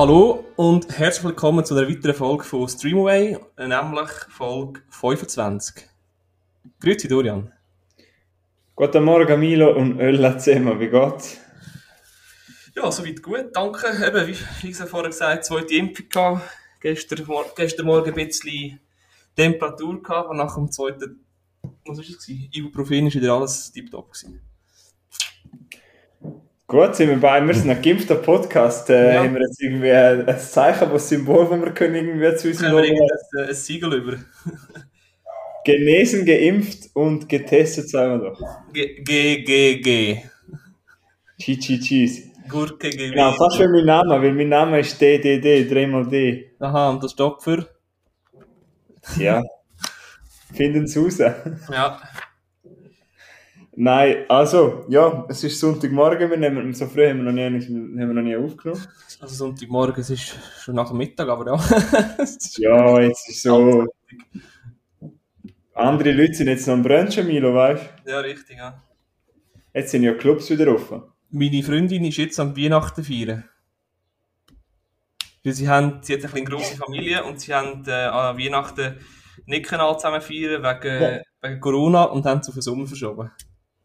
Hallo und herzlich willkommen zu einer weiteren Folge von Streamaway, nämlich Folge 25. Grüezi Dorian. Guten Morgen Milo und Ölla zusammen, wie geht's? Ja, soweit gut, danke. Eben, wie, wie ich vorher gesagt zweite Impfung gehabt. Gestern, gestern Morgen ein bisschen Temperatur gehabt, aber nach dem zweiten, was war es? Ibuprofen ist wieder alles tiptop gewesen. Gut, sind wir bei, wir sind ein geimpfter Podcast. Äh, ja. Haben wir jetzt irgendwie ein Zeichen, ein Symbol, das wir können irgendwie zu uns Logo... Ein, ein Siegel über. Genesen, geimpft und getestet, sagen wir doch. G, G, G, G. Chi, cheese. Gurke gewesen. Genau, fast wie mein Name, weil mein Name ist DDD, dreimal D. Aha, und das steht für? Ja. Finden Sie raus. Ja. Nein, also, ja, es ist Sonntagmorgen, wir nehmen so früh haben wir noch nie, haben wir noch nie aufgenommen. Also Sonntagmorgen, es ist schon nach dem Mittag, aber ja. ja, jetzt ist so... Andere Leute sind jetzt noch am Brunchen, Milo, weißt du? Ja, richtig, ja. Jetzt sind ja Clubs wieder offen. Meine Freundin ist jetzt am Weihnachten feiern. Weil sie, haben, sie hat eine grosse Familie und sie haben äh, an Weihnachten nicht zusammen feiern wegen, ja. wegen Corona und haben es auf den Sommer verschoben.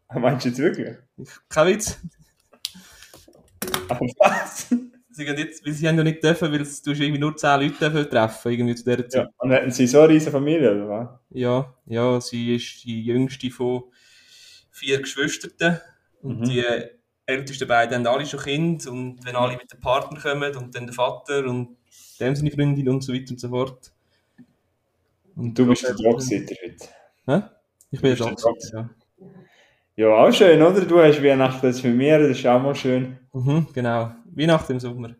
Meinst du jetzt wirklich? Kein Witz. Aber was? Sie, jetzt, weil sie haben ja nicht dürfen, weil du irgendwie nur 10 Leute treffen irgendwie zu dieser Zeit. Ja, und hatten sie so eine riesige Familie, oder was? Ja, ja, sie ist die jüngste von vier Geschwistern. Und mhm. die ältesten beiden haben alle schon Kinder. Und wenn alle mit dem Partner kommen und dann der Vater und dem seine Freundin und so weiter und so fort. Und du bist der Dogsitter heute. Hä? Ich bin der Dogsitter, ja. Ja, auch schön, oder? Du hast Weihnachten jetzt für mir, das ist auch mal schön. Mhm, genau. Weihnachten im Sommer.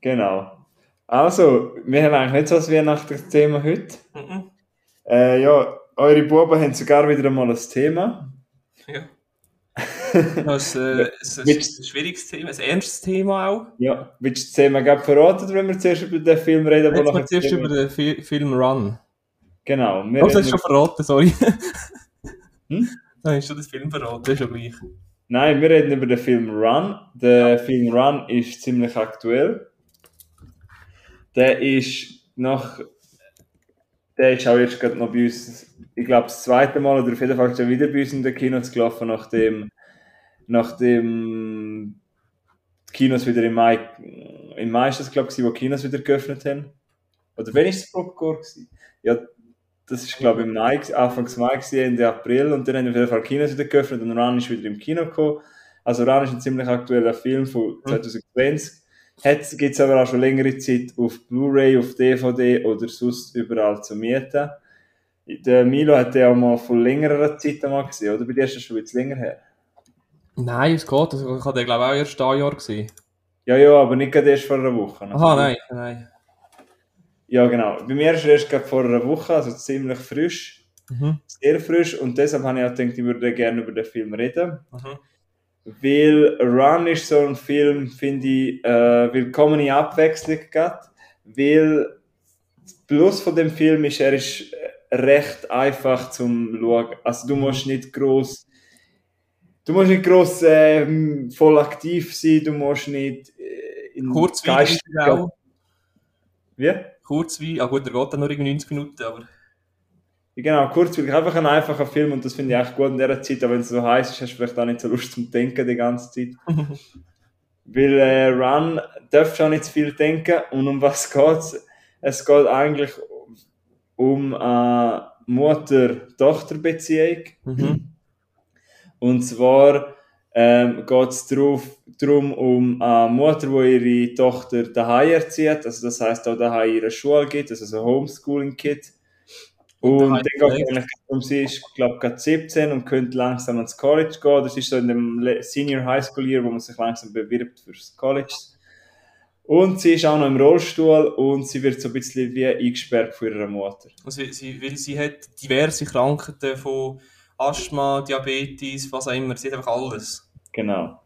Genau. Also, wir haben eigentlich nicht so ein Weihnachtsthema heute. Mhm. Äh, ja, eure Buben haben sogar wieder einmal ein Thema. Ja. Das äh, ist ein, ein schwieriges Thema, ein ernstes Thema auch. Ja, willst du das Thema gerade verraten, wenn wir zuerst über den Film reden? Jetzt wir zuerst über den Fi Film Run. Genau. Wir oh, das schon verraten, sorry. hm? Dann hast du das Film verraten, das ist schon gleich. Nein, wir reden über den Film Run. Der Film Run ist ziemlich aktuell. Der ist nach. Der ist auch jetzt gerade noch bei uns, ich glaube, das zweite Mal oder auf jeden Fall schon wieder bei uns in den Kinos gelaufen, nachdem, nachdem die Kinos wieder im Mai, im Mai ist das, glaube ich, wo Kinos wieder geöffnet haben. Oder wenn ist es Popcorn? Ja, das ist, glaube ich, im Mai, Anfangs Mai, Ende April. Und dann haben wir auf jeden Fall Kinos wieder geöffnet und Ran ist wieder im Kino gekommen. Also Ran ist ein ziemlich aktueller Film von 2020. Mhm. Gibt es aber auch schon längere Zeit auf Blu-ray, auf DVD oder sonst überall zu mieten. Der Milo hat den auch mal von längerer Zeit einmal gesehen, oder? Bei dir ist das schon ein bisschen länger her. Nein, es geht. Ich habe den, glaube ich, auch erst ein Jahr gesehen. Ja, ja, aber nicht gerade erst vor einer Woche. Aha, nein, nein. Ja, genau. Bei mir ist er erst vor einer Woche, also ziemlich frisch. Mhm. Sehr frisch. Und deshalb habe ich auch gedacht, ich würde gerne über den Film reden. Mhm. Weil Run ist so ein Film, finde ich, äh, willkommene Abwechslung gehabt. Weil das Plus von dem Film ist, er ist recht einfach zum Schauen. Also du musst nicht groß Du musst nicht groß äh, voll aktiv sein, du musst nicht äh, in Kurz Geist. Wie? Kurz wie, ah gut, der geht dann nur irgendwie 90 Minuten, aber... Genau, kurzweilig, einfach ein einfacher Film und das finde ich echt gut in dieser Zeit, aber wenn es so heiß ist, hast du vielleicht auch nicht so Lust zum Denken die ganze Zeit. Weil äh, Run darf schon nicht zu viel denken und um was geht es? Es geht eigentlich um eine Mutter-Tochter-Beziehung. Mhm. Und zwar ähm, geht es darum, um eine Mutter, die ihre Tochter daheim erzieht, also das heißt auch daheim ihre Schule gibt, also so Homeschooling-Kit. Und dann geht es eigentlich um sie, ist glaube ich gerade 17 und könnte langsam ans College gehen. Das ist so in dem Senior High School Year, wo man sich langsam bewirbt fürs College. Und sie ist auch noch im Rollstuhl und sie wird so ein bisschen wie eingesperrt von ihrer Mutter. Also sie, weil sie hat diverse Krankheiten von Asthma, Diabetes, was auch immer. Sie hat einfach alles. Genau.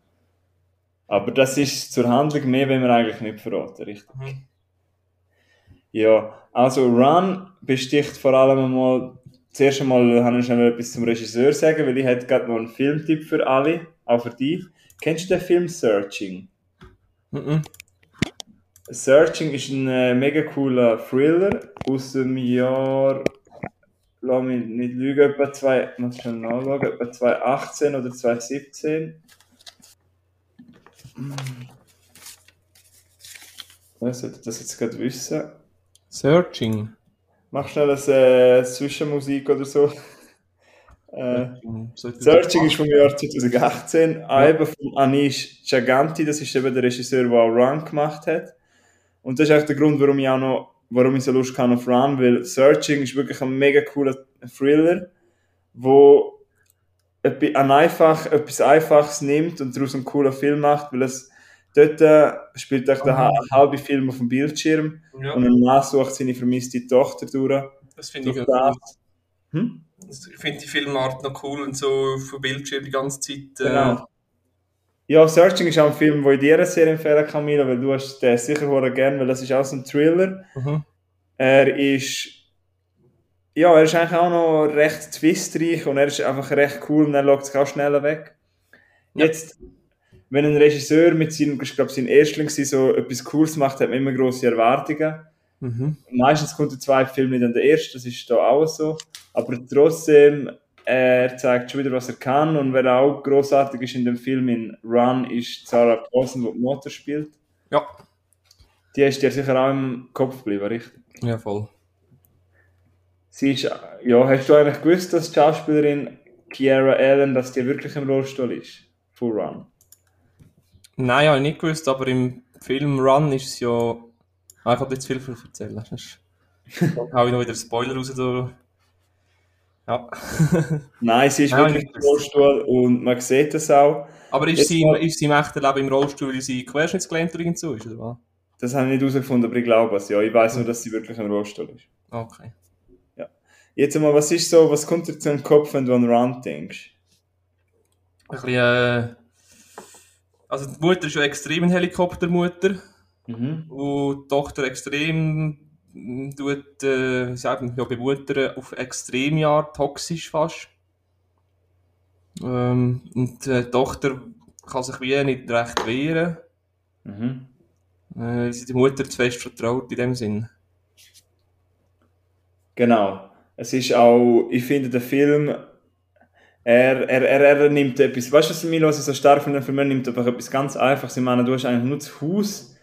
Aber das ist zur Handlung mehr, wenn wir eigentlich nicht verraten, richtig? Mhm. Ja, also Run besticht vor allem einmal, zuerst einmal habe ich schnell etwas zum Regisseur sagen, weil ich hätte gerade noch einen Filmtipp für alle, auch für dich. Kennst du den Film Searching? Mhm. Searching ist ein äh, mega cooler Thriller aus dem Jahr, lass mich nicht lügen, etwa zwei, muss schon nachschauen, etwa 2018 oder 2017. Ich sollte das jetzt gerade wissen. Searching. Mach schnell eine äh, Zwischenmusik oder so. Äh, Searching ist vom Jahr 2018, ja. von Anish Chaganti, das ist eben der Regisseur, der auch Run gemacht hat. Und das ist eigentlich der Grund, warum ich auch noch, warum ich so Lust habe auf Run, weil Searching ist wirklich ein mega cooler Thriller, wo ein einfach, etwas Einfaches nimmt und daraus einen coolen Film macht, weil es dort äh, spielt echt der ha- halbe Film auf dem Bildschirm Ja, und ein Mann sucht seine vermisste Tochter durch. das finde ich auch das. Hm? Ich finde die Filmart noch cool und so auf dem Bildschirm die ganze Zeit. Äh, Genau. Ja, Searching ist auch ein Film, den ich dir sehr empfehlen kann, Milo, weil du hast den sicher gerne, weil das ist auch so ein Thriller. Mhm. Er ist, ja, er ist eigentlich auch noch recht twistreich und er ist einfach recht cool und er schaut sich auch schneller weg. Ja. Jetzt, wenn ein Regisseur mit seinem, ich glaube, sein Erstling so etwas Cooles macht, hat man immer grosse Erwartungen. Mhm. Meistens kommt der zweite Film nicht an den ersten, das ist da auch so. Aber trotzdem, er zeigt schon wieder, was er kann. Und wer auch großartig ist in dem Film in Run, ist Sarah Paulson, die die Mutter spielt. Ja. Die ist dir sicher auch im Kopf geblieben, richtig? ja, voll. Sie ist, ja, hast du eigentlich gewusst, dass die Schauspielerin Kiara Allen, dass die wirklich im Rollstuhl ist? Full Run. Nein, habe ich nicht gewusst, aber im Film Run ist es ja. Ah, ich kann jetzt viel erzählen. Dann hau ich noch wieder Spoiler raus. Da. Ja. Nein, sie ist Nein, wirklich im Rollstuhl und man sieht das auch. Aber ist Jetzt sie, mal- ist sie im echten Leben im Rollstuhl, weil sie querschnittsgelähmt oder so ist, oder was? Das habe ich nicht herausgefunden, aber ich glaube es. Ja, ich weiß nur, dass sie wirklich im Rollstuhl ist. Okay. Jetzt einmal, was ist so, was kommt dir zu den Kopf, wenn du an Run denkst? Ein bisschen, äh, also die Mutter ist ja extrem eine Helikoptermutter. Mhm. Und die Tochter extrem tut, äh, man, ja, bemuttern auf Extremjahr, toxisch fast. Ähm, und äh, die Tochter kann sich wie nicht recht wehren. Mhm. Äh, sie die Mutter zu fest vertraut in dem Sinn. Genau. Es ist auch, ich finde, der Film, er, er, er, er nimmt etwas, weißt du, was ich so stark finde, Film, er nimmt einfach etwas ganz Einfaches. Ich meine, du hast eigentlich nur das Haus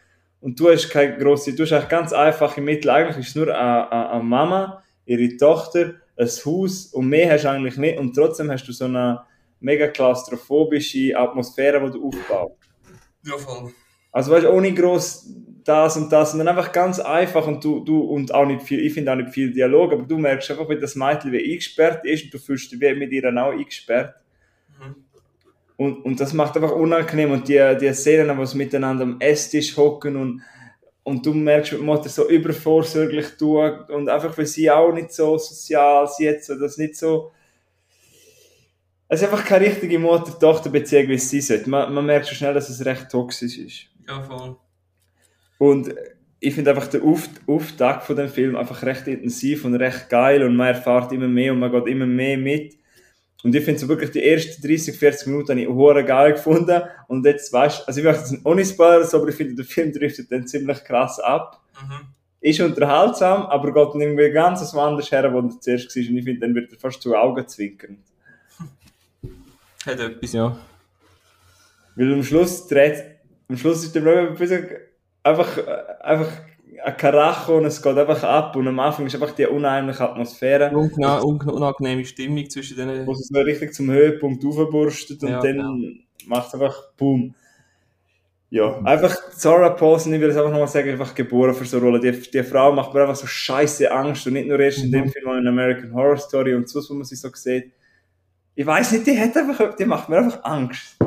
und du hast keine grosse, du hast eigentlich ganz einfache Mittel. Eigentlich ist es nur eine, Mama, ihre Tochter, ein Haus und mehr hast du eigentlich nicht und trotzdem hast du so eine mega klaustrophobische Atmosphäre, die du aufbaust. Ja, voll. Also weißt du, ohne groß das und das, sondern einfach ganz einfach und du, du und auch nicht viel, ich finde auch nicht viel Dialog, aber du merkst einfach, wie das Mädchen wie eingesperrt ist und du fühlst dich wie mit ihr auch eingesperrt. Und, und das macht einfach unangenehm und die, die Szenen, wo sie miteinander am Esstisch hocken und, und du merkst, wie die Mutter so übervorsorglich tut und einfach für sie auch nicht so sozial, sie hat so das nicht so, es ist einfach keine richtige Mutter-Tochter-Beziehung, wie es sein sollte. Man, man merkt schon schnell, dass es recht toxisch ist. Ja, voll. Und ich finde einfach den Auf Auftakt von dem Film einfach recht intensiv und recht geil und man erfährt immer mehr und man geht immer mehr mit. Und ich finde so wirklich die ersten 30, 40 Minuten habe ich hure geil gefunden. Und jetzt weißt also ich möchte jetzt ohne Spoiler, so, aber ich finde, der Film driftet dann ziemlich krass ab. Mhm. Ist unterhaltsam, aber geht dann irgendwie ganz was anderes her, wo er zuerst war. Und ich finde, dann wird er fast zu Augen zwinkernd. Hat etwas, ja. Weil am Schluss dreht, am Schluss ist der Problem ein bisschen einfach, äh, einfach ein Karacho und es geht einfach ab und am Anfang ist einfach die unheimliche Atmosphäre, Unangenehme, unangenehme Stimmung zwischen den. wo es so richtig zum Höhepunkt aufburstet und Ja, dann macht es einfach Boom. Ja, einfach Sarah Paulson, ich will es einfach nochmal sagen, einfach geboren für so eine Rolle. Die, die Frau macht mir einfach so scheiße Angst und nicht nur erst in Mhm. dem Film, sondern in American Horror Story und so, wo man sie so sieht. Ich weiß nicht, die hat einfach, die macht mir einfach Angst.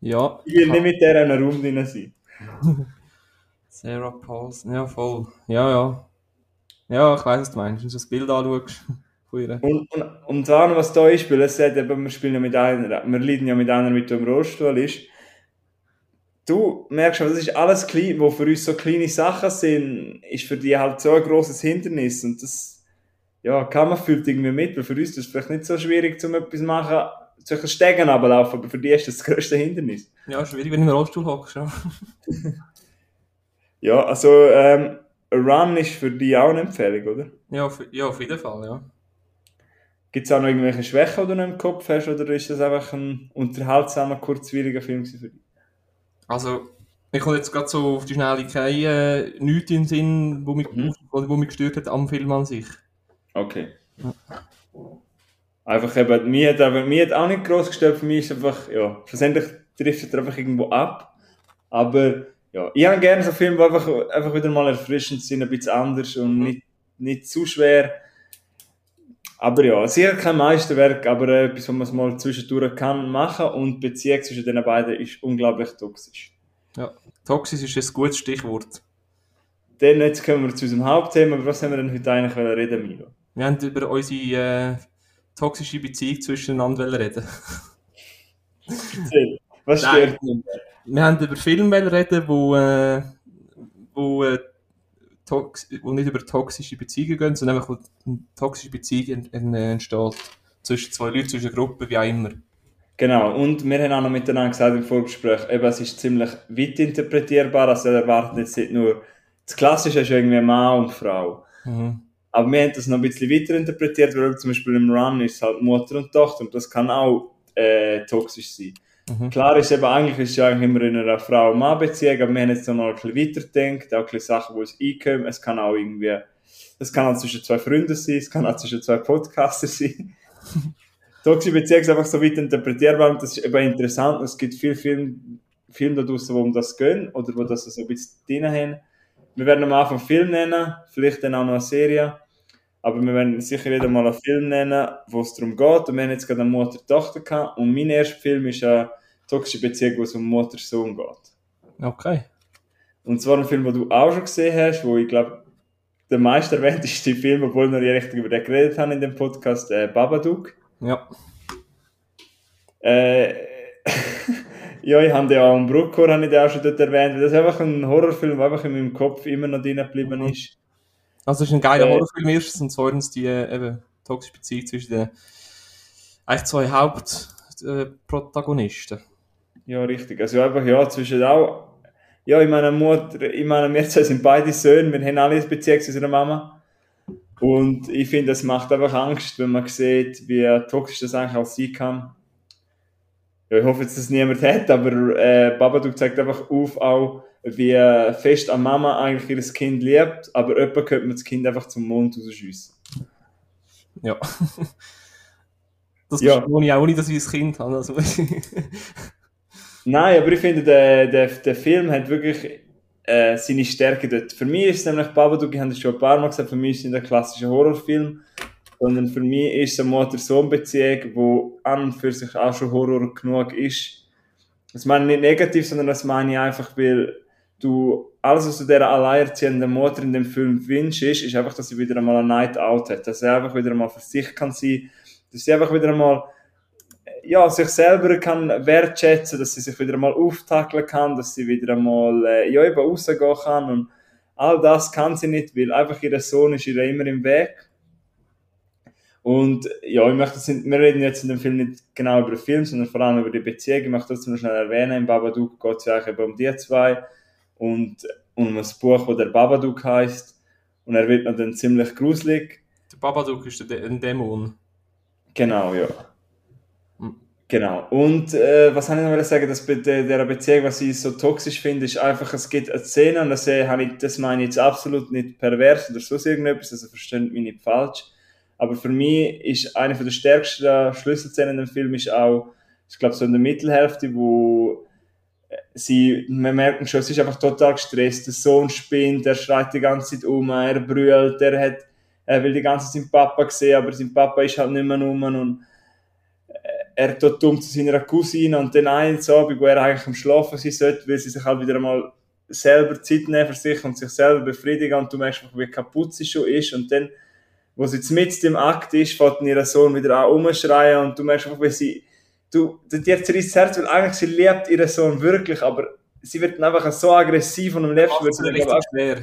Ja. Ich will nicht mit der in einem Raum drin sein. Sarah Paulson, ja, voll. Ja, ja. Ja, ich weiß, was du meinst. Wenn du das Bild anschaust. Und, und, und dann, was da ist, weil es sagt eben, wir spielen ja mit einer, wir leiden ja mit einer, mit dem Rollstuhl ist. Du merkst schon, das ist alles klein, wo für uns so kleine Sachen sind, ist für die halt so ein grosses Hindernis und das, ja, kann man fühlt irgendwie mit, weil für uns ist das vielleicht nicht so schwierig, zum etwas zu machen, solche Stegen runterlaufen, aber für die ist das das grösste Hindernis. Ja, schwierig, wenn du im Rollstuhl hockst. Ja. Ja, also ähm, Run ist für dich auch eine Empfehlung, oder? Ja, auf, ja, auf jeden Fall, ja. Gibt es auch noch irgendwelche Schwächen, die du noch im Kopf hast, oder ist das einfach ein unterhaltsamer, kurzweiliger Film für dich? Also, ich komme jetzt gerade so auf die Schnelle keine äh, nichts in den Sinn, wo mich, Mhm. wo, mich gestört hat am Film an sich. Okay. Einfach eben, mir hat, aber, mir hat auch nicht gross gestört, für mich ist einfach, ja, schlussendlich trifft er einfach irgendwo ab. Aber, ja, ich habe gerne so Filme, die einfach, einfach wieder mal erfrischend sind, ein bisschen anders und Mhm. nicht, nicht zu schwer. Aber ja, sicher kein Meisterwerk, aber äh, etwas, was man es mal zwischendurch kann machen und die Beziehung zwischen den beiden ist unglaublich toxisch. Toxisch ist ein gutes Stichwort. Dann jetzt kommen wir zu unserem Hauptthema, über was haben wir denn heute eigentlich reden, Milo? Wir haben über unsere äh, toxische Beziehung wollen reden. Was stört dich? Wir haben über Filme reden, wo, äh, wo, äh, wo nicht über toxische Beziehungen gehen, sondern einfach wo eine toxische Beziehung ent entsteht. Zwischen zwei Leuten, zwischen Gruppen, wie auch immer. Genau, und wir haben auch noch miteinander gesagt im Vorgespräch, eben, es ist ziemlich weit interpretierbar, also er erwartet jetzt nicht nur, das Klassische ist irgendwie Mann und Frau. Mhm. Aber wir haben das noch ein bisschen weiter interpretiert, weil zum Beispiel im Run ist es halt Mutter und Tochter und das kann auch äh, toxisch sein. Mhm. Klar ist eben, eigentlich ist es ja eigentlich immer in einer Frau-Mann-Beziehung, aber wir haben jetzt noch ein bisschen weiter gedacht, auch ein bisschen Sachen, die uns einkommen. Es kann auch irgendwie, es kann auch zwischen zwei Freunden sein, es kann auch zwischen zwei Podcaster sein. Toxische Beziehung ist einfach so weit interpretierbar und das ist eben interessant. Und es gibt viele Filme, Filme da draussen, wo um das gehen oder wo das so ein bisschen drin haben. Wir werden am Anfang einen Film nennen, vielleicht dann auch noch eine Serie. Aber wir werden sicher wieder mal einen Film nennen, wo es darum geht. Und wir haben jetzt gerade eine Mutter-Tochter gehabt. Und mein erster Film ist eine toxische Beziehung, wo es um Mutter-Sohn geht. Okay. Und zwar ein Film, den du auch schon gesehen hast, wo ich glaube, der meist erwähnteste Film, obwohl wir nicht richtig über den geredet haben in dem Podcast, äh, Babadook. Ja. Äh, ja, ich habe den auch im Bruckor habe ich den auch schon dort erwähnt, weil das ist einfach ein Horrorfilm, der einfach in meinem Kopf immer noch drin geblieben Mhm. ist. Also es ist ein geiler Äh, Horrorfilm erstens und zweitens die äh, eben, toxische Beziehung zwischen den eigentlich zwei Hauptprotagonisten. Äh. Ja, richtig. Also einfach, ja, zwischen auch, ja, in meiner Mutter, ich meine, wir zwei sind beide Söhne, wir haben alle eine Beziehung zu unserer Mama. Und ich finde, es macht einfach Angst, wenn man sieht, wie toxisch das eigentlich auch sein kann. Ja, ich hoffe jetzt, dass es niemand hat, aber äh, Babadook zeigt einfach auf, auch, wie fest an Mama eigentlich ihr Kind liebt, aber jemand könnte man das Kind einfach zum Mond rausschiessen. Ja. Das Ja. ich auch nicht, dass ich ein Kind habe. Also, Nein, aber ich finde, der, der, der Film hat wirklich äh, seine Stärke dort. Für mich ist es nämlich Babadook, ich habe das schon ein paar Mal gesagt, für mich ist es nicht ein klassischer Horrorfilm, sondern für mich ist es eine Mutter-Sohn-Beziehung, wo an und für sich auch schon Horror genug ist. Das meine ich nicht negativ, sondern das meine ich einfach, weil du alles, was du dieser alleinerziehenden Mutter in dem Film wünschst, ist, einfach, dass sie wieder einmal eine Night Out hat, dass sie einfach wieder einmal für sich kann sein, dass sie einfach wieder einmal ja, sich selber kann wertschätzen, dass sie sich wieder einmal auftackeln kann, dass sie wieder einmal äh, ja, eben rausgehen kann und all das kann sie nicht, weil einfach ihr Sohn ist ihr immer im Weg. Und ja, ich möchte, wir reden jetzt in dem Film nicht genau über den Film, sondern vor allem über die Beziehung. Ich möchte trotzdem noch schnell erwähnen, im Babadook geht es ja eigentlich um die zwei und um ein Buch, das der Babadook heißt und er wird dann ziemlich gruselig. der Babadook ist der- ein Dämon. Genau, ja. Genau. Und äh, was habe ich noch sagen, dass bei der, der Beziehung, was ich so toxisch finde, ist einfach, es gibt eine Szene und das, habe ich, das meine ich jetzt absolut nicht pervers oder so irgendetwas, also versteht mich nicht falsch. Aber für mich ist eine der stärksten Schlüsselszenen dem Film ist auch, ich glaube so in der Mittelhälfte, wo äh, sie, wir merken schon, sie ist einfach total gestresst. Der Sohn spinnt, er schreit die ganze Zeit um, er brüllt, er hat er will die ganze Zeit seinen Papa sehen, aber sein Papa ist halt nicht mehr rum und er tut dumm zu seiner Cousine und dann eines Abend, wo er eigentlich am Schlafen sein sollte, will sie sich halt wieder einmal selber Zeit nehmen für sich und sich selber befriedigen und du merkst einfach, wie kaputt sie schon ist und dann, wo sie jetzt mit im Akt ist, fängt ihr Sohn wieder an rumschreien und du merkst einfach, wie sie, du, dir zerreißt das Herz, weil eigentlich sie liebt ihren Sohn wirklich, aber sie wird dann einfach so aggressiv und am liebsten wird sie schwer.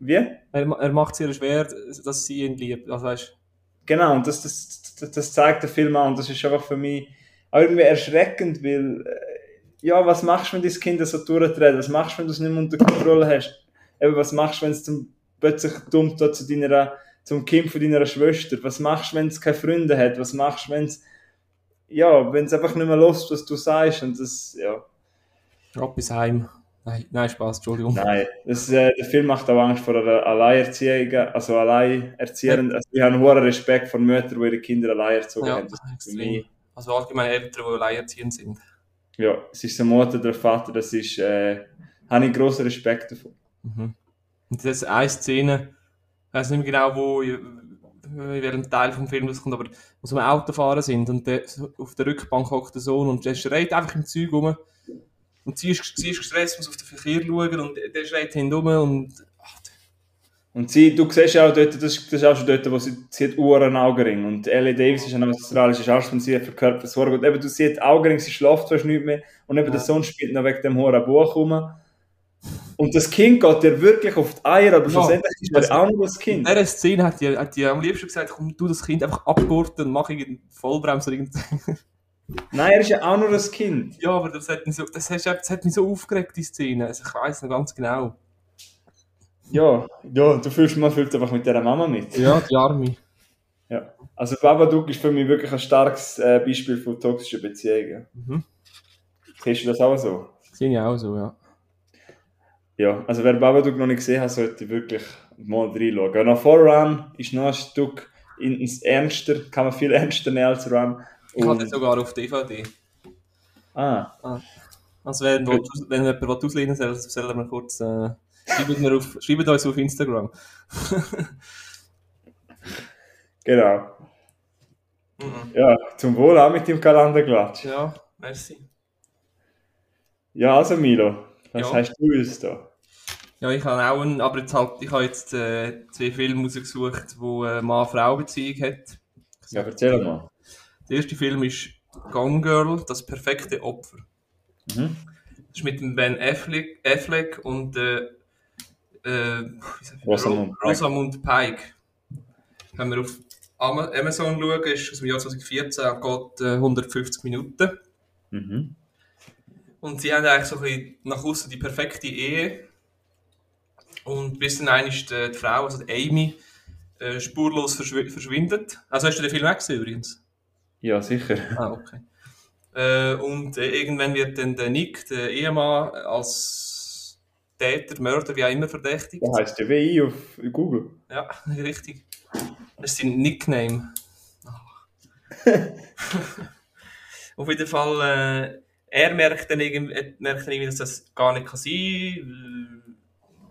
wie? Er, er macht es ihr schwer, dass sie ihn liebt. Also, weißt, Genau, und das, das, das, das zeigt der Film auch und das ist einfach für mich auch irgendwie erschreckend, weil, äh, ja, was machst du, wenn dein Kind so durchdreht? Was machst du, wenn du es nicht mehr unter Kontrolle hast? eben, was machst du, wenn es zum, plötzlich dumm tut zu deiner, zum Kind von deiner Schwester? Was machst du, wenn es keine Freunde hat? Was machst du, wenn es, ja, wenn es einfach nicht mehr los, was du sagst? Und das, ja. Ab bis heim. Nein, nein, Spaß, Entschuldigung. Nein, das, äh, der Film macht auch Angst vor einer Alleinerziehung, also Alleinerziehenden. Also, ich habe einen hohen Respekt vor Müttern, die ihre Kinder allein erzogen Ja, haben. Also allgemein Eltern, die alleinerziehend sind. ja, es ist der Mutter, der Vater, das ist, äh, habe ich grossen Respekt davon. Mhm. Und das ist eine Szene, ich weiß nicht mehr genau, wo, in welchem Teil vom Film das kommt, aber wo sie am Autofahren sind und der, auf der Rückbank hockt der Sohn und der schreit einfach im Zeug rum. Und sie ist, sie ist gestresst, muss auf den Verkehr schauen und der schreit hinten rum und ach, Und sie, du siehst ja auch dort, das ist, das ist auch schon dort, wo sie, sie hat Uhren Augenring. Und Ellie Davis ist ein australischer Arzt und sie hat für Körpersorge. Und eben, du siehst Augenring, sie schläft fast nicht mehr. Und eben Ja. der Sohn spielt noch wegen dem hohen Buch rum. Und das Kind geht dir wirklich auf die Eier, aber Ja. schlussendlich ist er auch nur das In Kind. dieser Szene hat die, hat die am liebsten gesagt, komm, du das Kind einfach abgurten und mach irgendeinen Vollbremser. irgend- Nein, er ist ja auch nur das Kind. Ja, aber das hat mich so, das hat, das hat mich so aufgeregt, die Szene. Also ich weiss noch ganz genau. Ja, ja, du fühlst, man fühlt einfach mit dieser Mama mit. Ja, die Arme. Ja. Also Babadook ist für mich wirklich ein starkes äh, Beispiel von toxischen Beziehungen. Mhm. Siehst du das auch so? Sehe ich auch so, ja. Ja, also wer Babadook noch nicht gesehen hat, sollte wirklich mal reinschauen. Nach Run ist noch ein Stück in- ins Ernster, kann man viel ernster nehmen als Run. Ich den sogar auf DVD. ah, Also wenn, wenn, wenn jemand will auslehnen soll, soll er mir kurz... Äh, schreibt, mir auf, schreibt uns auf Instagram. genau. Mhm. Ja, zum Wohl auch mit dem Kalenderglatsch. Ja, merci. Ja, also Milo, was Ja. hast du uns da? Ja, ich habe auch einen, aber jetzt halt, ich habe jetzt äh, zwei Filme rausgesucht, wo eine Mann-Frau-Beziehung hat. Ja, erzähl mal. Der erste Film ist Gone Girl, das perfekte Opfer. Mhm. Das ist mit dem Ben Affleck, Affleck und äh, äh? Rosamund Ro- Rosamund Pike. Wenn wir auf Ama- Amazon schauen, ist aus dem Jahr 2014, geht äh, 150 Minuten. Mhm. Und sie haben eigentlich so ein bisschen nach außen die perfekte Ehe. Und bis dann einmal die, die Frau, also die Amy, äh, spurlos verschw verschwindet. Also hast du den Film auch gesehen übrigens? Ja, sicher. Ah, okay. Äh, und äh, irgendwann wird dann der Nick, der Ehemann, als Täter, Mörder, wie auch immer verdächtigt. Das heisst ja wie ich auf Google. Ja, richtig. Das ist sein Nickname. Auf jeden Fall, äh, er merkt dann irgendwie, er merkt dann irgendwie, dass das gar nicht kann sein kann,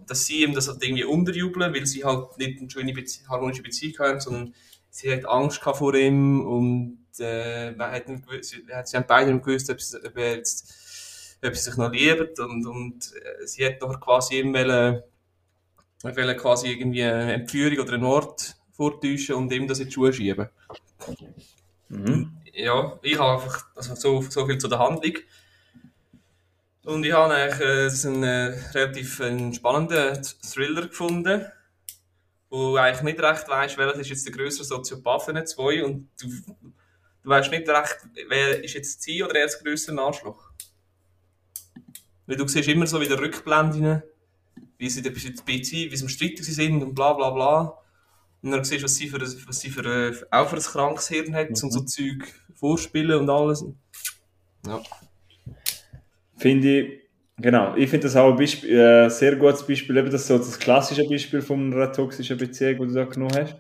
dass sie ihm das halt irgendwie unterjubeln, weil sie halt nicht eine schöne Bezie harmonische Beziehung haben, sondern sie hat Angst vor ihm und äh, man hat nicht gewusst, sie, sie haben beide nicht gewusst, ob sie, ob er jetzt, ob sie sich noch lieben und, und äh, sie hat doch quasi ihm wollen, wollen quasi irgendwie eine Entführung oder einen Ort vortäuschen und ihm das in die Schuhe schieben. Mhm. Ja, ich habe einfach also so, so viel zu der Handlung. Und ich habe eigentlich äh, das einen äh, relativ einen spannenden Thriller gefunden, wo eigentlich nicht recht weißt, welcher ist jetzt der größere Soziopath von den zwei und du, du weißt nicht recht, wer ist jetzt sie oder er das größere Arschloch. Weil du siehst immer so wieder Rückblenden, wie sie der Beziehung, wie sie im Streit sind und bla bla bla. Und dann siehst du, was sie für, was sie für, auch für ein krankes Hirn hat und so Zeug vorspielen und alles. Ja. Finde ich, genau, ich finde das auch ein Beispiel, äh, sehr gutes Beispiel, eben das so das klassische Beispiel von einer toxischen Beziehung, die du da genommen hast.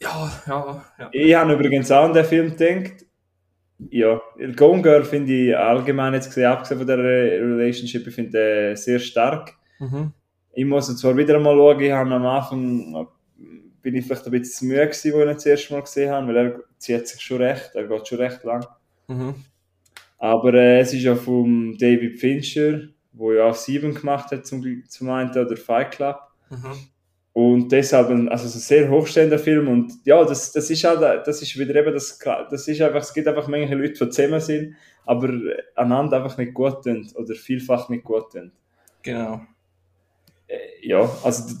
Ja, ja, ja. Ich habe übrigens auch an den Film gedacht. Ja, Gone Girl finde ich allgemein jetzt gesehen, abgesehen von der Relationship, ich finde den sehr stark. Mhm. Ich muss ihn zwar wieder einmal schauen, ich habe am Anfang äh, bin ich vielleicht ein bisschen zu müde gewesen, als ich ihn das erste Mal gesehen habe, weil er zieht sich schon recht, er geht schon recht lang. Mhm. Aber äh, es ist ja vom David Fincher, wo ja auch Sieben gemacht hat zum, zum einen, oder Fight Club. Mhm. Und deshalb ein, also ein sehr hochstehender Film. Und ja, das, das ist halt, das ist wieder eben das, das ist einfach, es gibt einfach manche Leute, die zusammen sind, aber einander einfach nicht gut tun oder vielfach nicht gut tun. Genau. Ja, also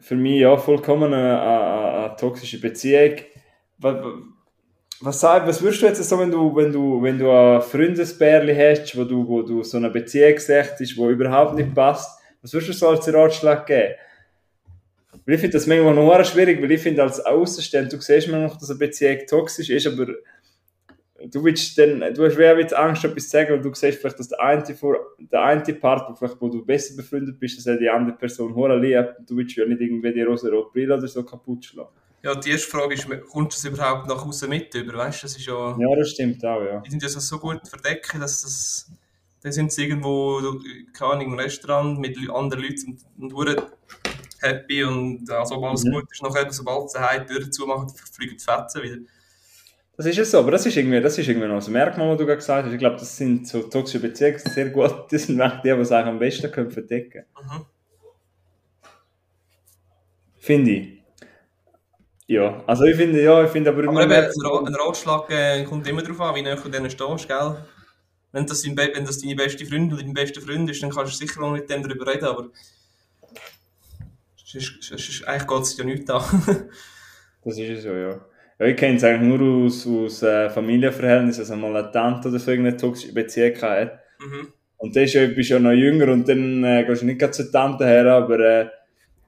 für mich ja vollkommen eine, eine, eine toxische Beziehung. Was, was, was würdest du jetzt so, wenn du, wenn du, wenn du ein Freundesbärli hast, wo du, wo du so eine Beziehung siehst, wo überhaupt nicht passt, Was würdest du so als Ratschlag geben? Weil ich finde das manchmal noch schwierig, weil ich finde als Außenstehender, du siehst mir noch, dass eine Beziehung toxisch ist, aber du willst dann, du hast wer jetzt Angst, etwas zu sagen, und du siehst vielleicht, dass der eine, vor, der eine Part, wo, vielleicht, wo du besser befreundet bist, dass er die andere Person holen liebt, du willst ja nicht irgendwie die rosa-rote Brille oder so kaputt schlagen. Ja, die erste Frage ist, kommst du das überhaupt nach außen mit über, weißt das ist ja... Ja, das stimmt auch, ja. Die sind ja so gut verdecken, dass das... Dann sind sie irgendwo, keine Ahnung, im Restaurant mit anderen Leuten und, und happy und also alles mhm. gut ist. Nachher, sobald sie die Tür zumachen, fliegen die Fetzen wieder. Das ist es so, aber das ist irgendwie, das ist irgendwie noch ein Merkmal, was du gerade gesagt hast. Ich glaube, das sind so toxische Beziehungen sehr gut. Das sind die, die es am besten können verdecken können. Mhm. Finde ich. Ja, also ich finde, ja, ich finde aber... Aber eben, ein, Ratschlag äh, kommt immer darauf an, wie näher du denen stehst, gell? Wenn das, dein, wenn das deine beste Freundin oder dein bester Freund ist, dann kannst du sicher noch mit dem darüber reden, aber... Sonst, sonst, eigentlich geht es ja nichts an. das ist es ja, ja. Ja, ich kenne es eigentlich nur aus, aus äh, Familienverhältnissen, also mal eine Tante oder so irgendeine toxische Beziehung hat. Mhm. Und dann ja, bist du ja noch jünger und dann äh, gehst du nicht zur Tante her, aber äh,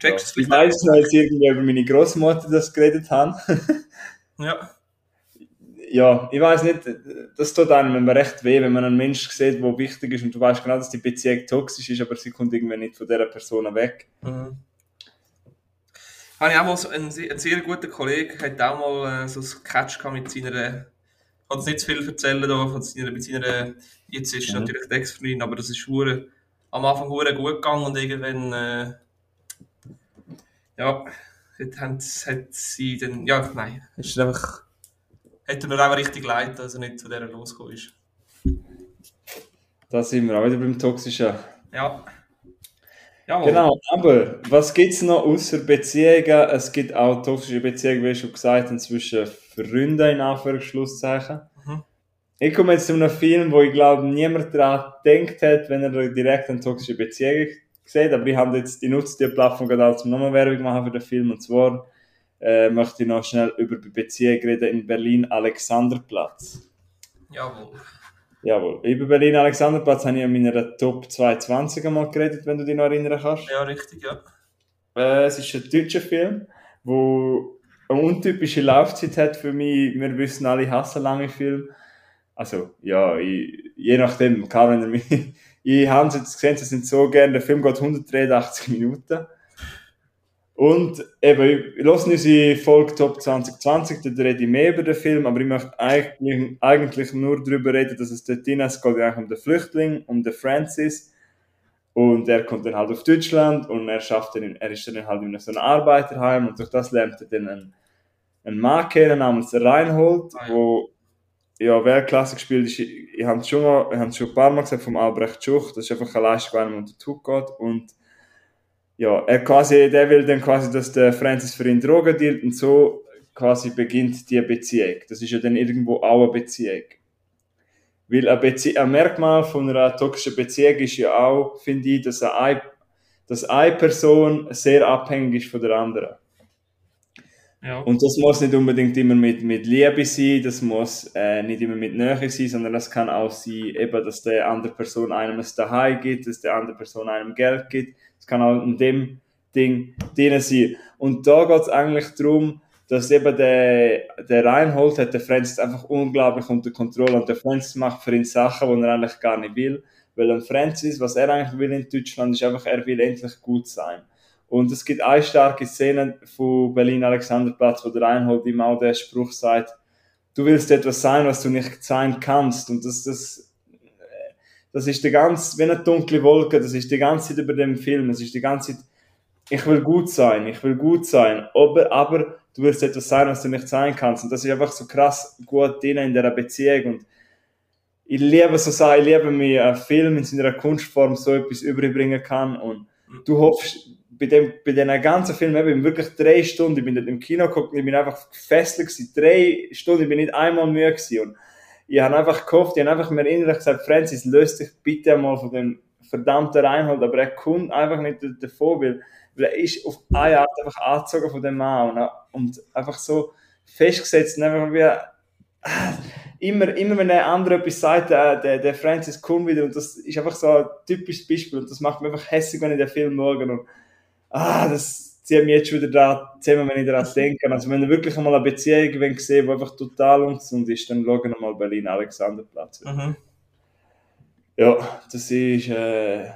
ja, ich weiß noch, als irgendwie über meine Großmutter das geredet haben. ja. Ja, ich weiß nicht, das tut einem recht weh, wenn man einen Menschen sieht, der wichtig ist und du weißt genau, dass die Beziehung toxisch ist, aber sie kommt irgendwie nicht von dieser Person weg. Mhm habe ich auch mal so einen, einen sehr guten Kollegen, hat auch mal äh, so ein Catch mit seiner, ich kann nicht zu viel erzählen da, von seiner, mit seiner, jetzt ist mhm. natürlich die Ex-Freundin, aber das ist hure, am Anfang hure gut gegangen und irgendwann, äh, ja, hat, hat, sie dann, ja, nein, ist einfach, er mir auch richtig leid, dass er nicht zu der losgekommen ist. Da sind wir auch wieder beim Toxischen. Ja. Jawohl. Genau, aber was gibt es noch außer Beziehungen? Es gibt auch toxische Beziehungen, wie schon gesagt, zwischen Freunden in Anführungszeichen. Mhm. Ich komme jetzt zu einem Film, wo ich glaube, niemand daran denkt hat, wenn er direkt eine toxische Beziehung sieht. Aber ich habe jetzt, ich nutze die Plattform gerade zum nochmal Werbung machen für den Film. Und zwar äh, möchte ich noch schnell über die Beziehung reden in Berlin Alexanderplatz. Jawohl. Jawohl. Über Berlin Alexanderplatz habe ich in meiner Top 220 einmal geredet, wenn du dich noch erinnern kannst. Ja, richtig, ja. Äh, es ist ein deutscher Film, wo eine untypische Laufzeit hat für mich. Wir wissen alle, ich hasse lange Filme. Also, ja, ich, je nachdem, klar, wenn er mich. ich habe es jetzt gesehen, sie sind so gerne, der Film geht 183 Minuten. Und eben, ich lasse unsere Folge Top 2020, da rede ich mehr über den Film, aber ich möchte eigentlich, eigentlich nur darüber reden, dass es dort drin es geht eigentlich um den Flüchtling, um den Francis. Und er kommt dann halt auf Deutschland und er schafft dann, er ist dann halt in so einem Arbeiterheim und durch das lernt er dann einen, einen Mann kennen namens Reinhold, ah, ja. wo ja, Weltklasse gespielt ist. Ich, ich habe es schon, schon ein paar Mal gesagt vom Albrecht Schuch, das ist einfach eine Leistung, wenn man unter Tug geht und ja, er quasi, der will dann quasi, dass der Francis für ihn Drogen dealt und so quasi beginnt die Beziehung. Das ist ja dann irgendwo auch eine Beziehung. Weil ein, Bezie ein Merkmal von einer toxischen Beziehung ist ja auch, finde ich, dass eine, dass eine Person sehr abhängig ist von der anderen. Und das muss nicht unbedingt immer mit, mit Liebe sein, das muss äh, nicht immer mit Nähe sein, sondern das kann auch sein, eben, dass der andere Person einem ein Daheim gibt, dass der andere Person einem Geld gibt kann auch in dem Ding drin sein. Und da geht es eigentlich darum, dass eben der, der Reinhold hat der Francis einfach unglaublich unter Kontrolle und der Francis macht für ihn Sachen, die er eigentlich gar nicht will. Weil ein Francis, was er eigentlich will in Deutschland, ist einfach, er will endlich gut sein. Und es gibt eine starke Szene von Berlin Alexanderplatz, wo der Reinhold ihm auch der Spruch sagt, du willst etwas sein, was du nicht sein kannst. Und das, das das ist die ganze, wie eine dunkle Wolke, das ist die ganze Zeit über dem Film, es ist die ganze Zeit, ich will gut sein, ich will gut sein, aber, aber du willst etwas sein, was du nicht sein kannst. Und das ist einfach so krass gut drin in dieser Beziehung. Und ich liebe so Sachen, ich liebe, wie ein Film in seiner Kunstform so etwas überbringen kann. Und du hoffst, bei dem, bei diesen ganzen Film, ich bin wirklich drei Stunden, ich bin dort im Kino geguckt, ich bin einfach gefesselt gewesen, drei Stunden, ich bin nicht einmal müde gewesen. Und ich habe einfach gehofft, ich habe einfach mir innerlich gesagt, Francis, löst dich bitte mal von dem verdammten Reinhold, aber er kommt einfach nicht davon, weil, weil er ist auf eine Art einfach angezogen von dem Mann. Und, und einfach so festgesetzt einfach wie, immer, immer wenn der andere etwas sagt, der, der, der Francis Kuhn wieder, und das ist einfach so ein typisches Beispiel, und das macht mich einfach hässlich, wenn ich den Film schaue, und ah, das zieht mich jetzt schon wieder dran, zusammen, wenn ich daran denke. Also wenn ihr wirklich einmal eine Beziehung wenn seht, die einfach total ungesund ist, dann schauen wir mal Berlin-Alexanderplatz. Mhm. Ja, das ist äh,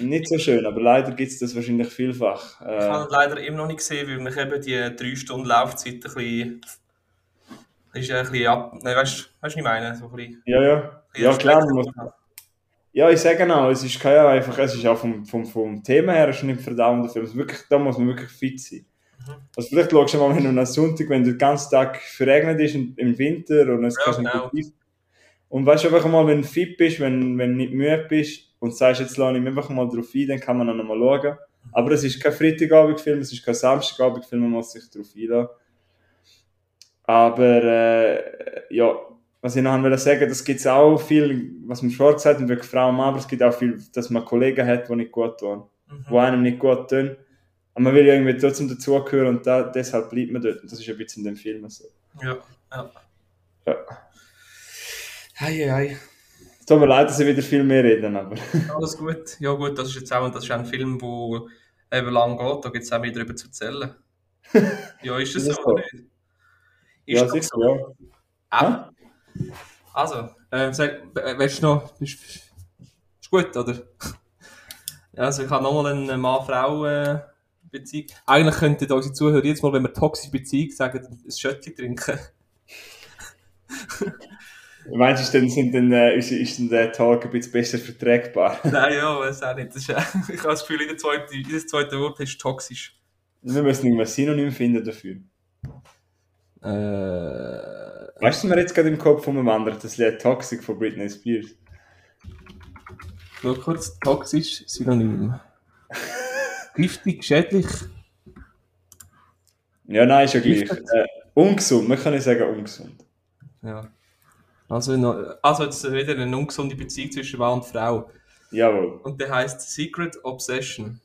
nicht so schön, aber leider gibt es das wahrscheinlich vielfach. Ich Äh, habe ihn leider immer noch nicht gesehen, weil mich eben die drei Stunden Laufzeit ein bisschen. Ist ein bisschen ab. Nein, weißt du, was ich meine? So ein bisschen, ja, ja. bisschen Ja, klar, man muss. Ja, ich sage genau, es ist kein einfach, es ist auch vom, vom, vom Thema her ist nicht verdauender Film. Es wirklich, da muss man wirklich fit sein. Mhm. Also vielleicht schaust du mal, wenn du am Sonntag, wenn du den ganzen Tag verregnet ist im, Winter und es Ja, nicht genau. essen. Und weißt du einfach mal, wenn du fit bist, wenn, wenn du nicht müde bist und sagst, jetzt lade ich einfach mal drauf ein, dann kann man dann nochmal schauen. Aber es ist kein Freitagabendfilm, es ist kein Samstagabendfilm, man muss sich darauf einlassen. Aber äh, ja, was ich noch wollte sagen, das gibt es auch viel, was wir vorher gesagt haben, wegen Frauen und Mann, aber es gibt auch viel, dass man Kollegen hat, die nicht gut tun, die Mhm. einem nicht gut tun. Aber man will ja irgendwie trotzdem dazugehören und da, deshalb bleibt man dort. Und das ist ein bisschen in dem Film so. Ja, ja. Ja. Hei, hei. Es tut mir leid, dass ich wieder viel mehr reden, aber Alles gut. Ja, gut, das ist jetzt auch, das ist auch ein Film, der eben lang geht. Da gibt es auch mehr darüber zu erzählen. Ja, ist das Ist so das so? oder nicht? Ist ja, das sicher, so? ja. Ah. Also, äh, sag, äh, weißt du noch, ist, ist gut, oder? Ja, also ich habe nochmal eine Mann-Frau-Beziehung. Eigentlich könnten unsere Zuhörer jetzt mal, wenn wir toxische Beziehung sagen, ein Schöttchen trinken. Meinst du, ist dann, sind dann, äh, ist, ist dann der Tag ein bisschen besser verträgbar? Nein, ja, weiß auch nicht. Das ist, äh, ich habe das Gefühl, jedes zweite, jedes zweite Wort ist toxisch. Wir müssen irgendein Synonym finden dafür. Äh, Weißt du, mir jetzt gerade im Kopf von einem anderen, das Lied Toxic von Britney Spears. nur kurz, toxisch, Synonym. Giftig, schädlich. Ja, nein, ist ja gleich. Äh, ungesund, man kann nicht sagen ungesund. Ja. Also, also jetzt wieder eine ungesunde Beziehung zwischen Mann und Frau. Jawohl. Und der heißt Secret Obsession.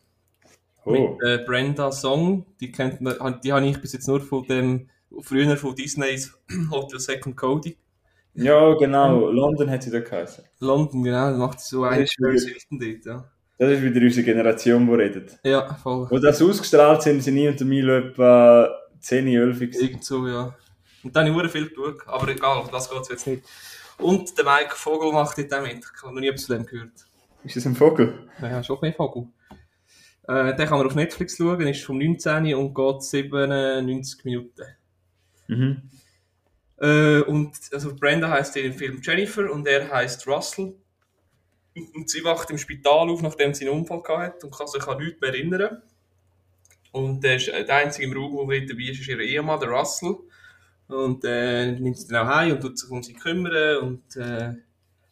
Oh. Mit äh, Brenda Song. Die kennt man, die habe ich bis jetzt nur von dem, früher von Disneys Hotel Second Cody. Ja, genau. London hat sie da geheißen. London, genau, da macht sie so Das ein ist wieder- Hilton dort, ja. Das ist wieder unsere Generation, die redet. Ja, voll. Wo das ausgestrahlt sind, sind ich und der Milo etwa 10, 11 gewesen. Irgend so, ja. Und dann habe ich viel geschaut, aber egal, auf das geht es jetzt nicht. Und der Mike Vogel macht dort auch mit. Ich habe noch nie etwas von dem gehört. Ist das ein Vogel? Ja, schon mehr Vogel. Äh, den kann man auf Netflix schauen, ist vom 19. und geht 97 Minuten. Mhm. Äh, und also Brenda heißt in dem Film Jennifer und er heißt Russell. Und sie wacht im Spital auf, nachdem sie einen Unfall gehabt hat und kann sich an nichts mehr erinnern. Und der, ist, äh, der einzige im Raum, der dabei ist, ist ihr Ehemann, der Russell. Und äh, nimmt sie dann auch heim und tut sich um sie kümmern und äh,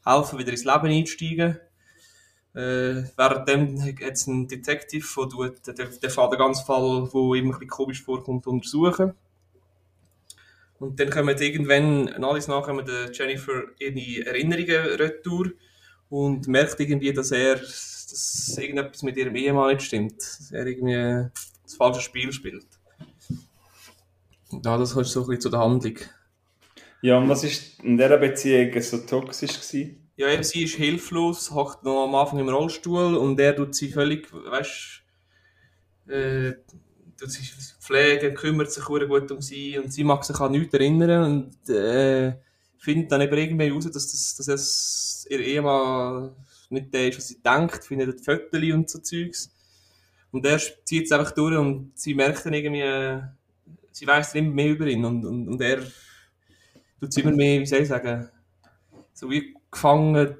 helfen, wieder ins Leben einzusteigen. Äh, währenddem hat es einen Detective, der, der fährt den ganzen Fall, der ihm ein bisschen komisch vorkommt, untersuchen. Und dann kommen irgendwann, alles nach, kommen Jennifer ihre Erinnerungen retour und merkt irgendwie, dass er, dass irgendetwas mit ihrem Ehemann nicht stimmt. Dass er irgendwie das falsche Spiel spielt. Ja, das ist so ein bisschen zu der Handlung. Ja, und was ist in dieser Beziehung so toxisch gewesen? Ja, eben, sie ist hilflos, hockt noch am Anfang im Rollstuhl und er tut sie völlig, weißt äh, tut sie pflegen, kümmert sich gut um sie und sie mag sich an nichts erinnern und äh, findet dann eben irgendwie raus, dass, das, dass es ihr Ehemann nicht der ist, was sie denkt, findet Fotos und so Zeugs. Und er zieht es einfach durch und sie merkt dann irgendwie, äh, sie weiß immer mehr über ihn und, und, und er tut sie immer mehr, wie soll ich sagen, so wie gefangen,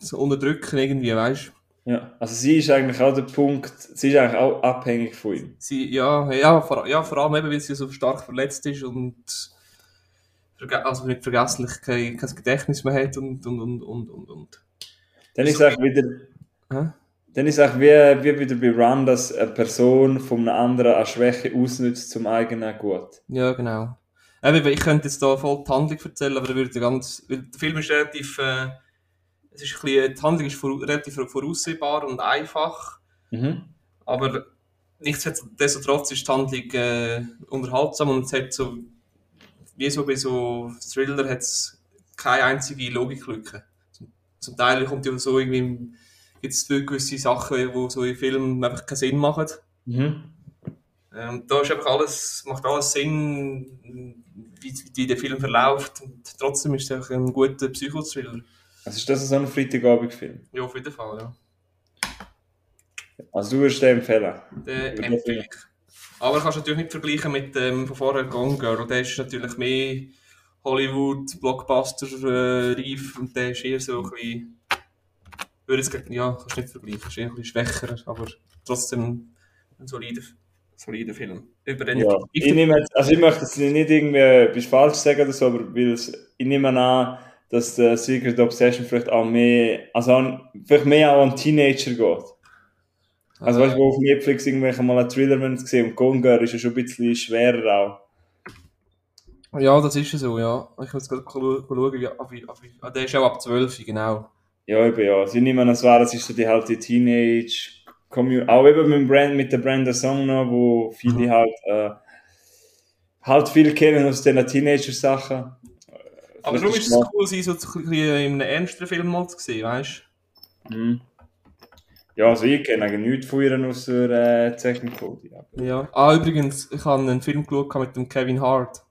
so unterdrücken irgendwie, weißt Ja, also sie ist eigentlich auch der Punkt, sie ist eigentlich auch abhängig von ihm. Sie, ja, ja, vor, ja, vor allem eben, weil sie so stark verletzt ist und also nicht vergesslich kein, kein Gedächtnis mehr hat und, und, und, und, und, und. Dann ist es auch wieder, Hä? dann ist es auch wie, wie wieder bei Run, dass eine Person von einer anderen eine Schwäche ausnutzt zum eigenen Gut. Ja, genau. Eben, ich könnte jetzt da voll die Handlung erzählen, aber würde ganz, weil der Film ist relativ, äh, es ist ein bisschen, die Handlung ist vor, relativ voraussehbar und einfach. Mhm. Aber nichtsdestotrotz ist die Handlung äh, unterhaltsam und es hat so wie so bei so Thriller hat es keine einzige Logiklücke. Zum, zum Teil kommt ja so irgendwie, gibt es gewisse Sachen, wo so in Filmen einfach keinen Sinn machen. Mhm. Ähm, da ist einfach alles, macht alles Sinn, wie, wie der Film verläuft. Und trotzdem ist es einfach ein guter Psychothriller. Also ist das so ein Freitagabendfilm? Ja, auf jeden Fall, ja. Also du würdest den empfehlen? Ja, empfehle ich. Aber kannst du natürlich nicht vergleichen mit dem von vorher Gone Girl. Der ist natürlich mehr Hollywood, Blockbuster, äh, und der ist eher so ein bisschen, würde jetzt, ja, kannst du nicht vergleichen, ist eher ein bisschen schwächer, aber trotzdem ein solider, solider Film. Über den Ja, ich nehme jetzt, also ich möchte jetzt nicht irgendwie etwas falsch sagen oder so, aber weil es, ich nehme an, dass der Secret Obsession vielleicht auch mehr, also an, vielleicht mehr auch an Teenager geht. Also weißt du, wo auf Netflix irgendwelche mal einen Thriller gesehen und Gone Girl ist ja schon ein bisschen schwerer auch. Ja, das ist ja so, ja. Ich muss gerade schauen, wie, wie, wie, ah, der ist auch ab 12, genau. Ja, eben ja. Sie nehmen an, es war, das ist so die halt die Teenage Community, auch eben mit, dem Brand, mit der Brenda Song noch, wo viele Mhm. halt, äh, halt viel kennen aus den Teenager-Sachen. Aber darum ist es cool, sie so ein in einem ernsteren Film mal zu sehen, weißt Mhm. Ja, also ich kenne eigentlich nichts von ihr außer äh, Technik Code. Ja. du? Ah, übrigens, ich habe einen Film geschaut mit dem Kevin Hart.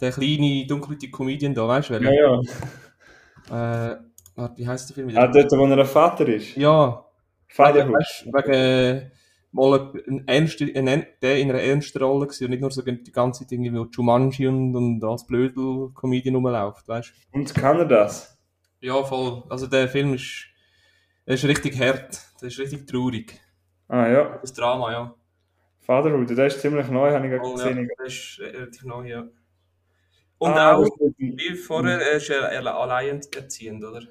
Der kleine, dunkelhäutige Comedian da, weißt du ja, ja. Äh, warte, wie heißt der Film Ah, dort, wo er ein Vater ist. Ja, Vaterhood. wegen äh, mal ein ernster, ein, der in einer ernsten Rolle gewesen und nicht nur so die ganze Zeit irgendwie wie Jumanji und, und als Blödel-Comedian rumläuft, weißt du? Und kann er das? Ja, voll. Also der Film ist, der ist richtig hart. Der ist richtig traurig. Ah ja, Das Drama, ja. Vaterhood, der ist ziemlich neu, habe ich gerade Oh, ja. gesehen. Der ist relativ neu, ja. Und ah, auch, wie vorher, er ist er, er alleinerziehend, oder?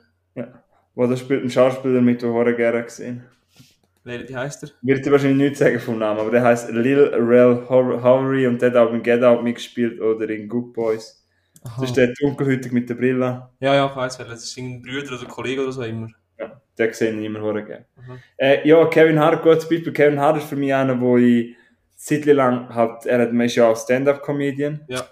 Wo da spielt ein Schauspieler mit, den ich gerne gesehen Wer, wie heißt er? Wird dir wahrscheinlich nichts sagen vom Namen, aber der heißt Lil Rel Howery und der hat auch in Get Out mitgespielt oder in Good Boys. Aha. Das ist der dunkelhütig mit der Brille. Ja, ja, ich wer. Das ist ein Brüder oder Kollege oder so immer. Ja, den sehe ich immer hure gerne. Äh, ja, Kevin Hart, gutes Beispiel. Kevin Hart ist für mich einer, wo ich Zeit lang halt, er hat, ist ja auch Stand-Up-Comedian. Ja.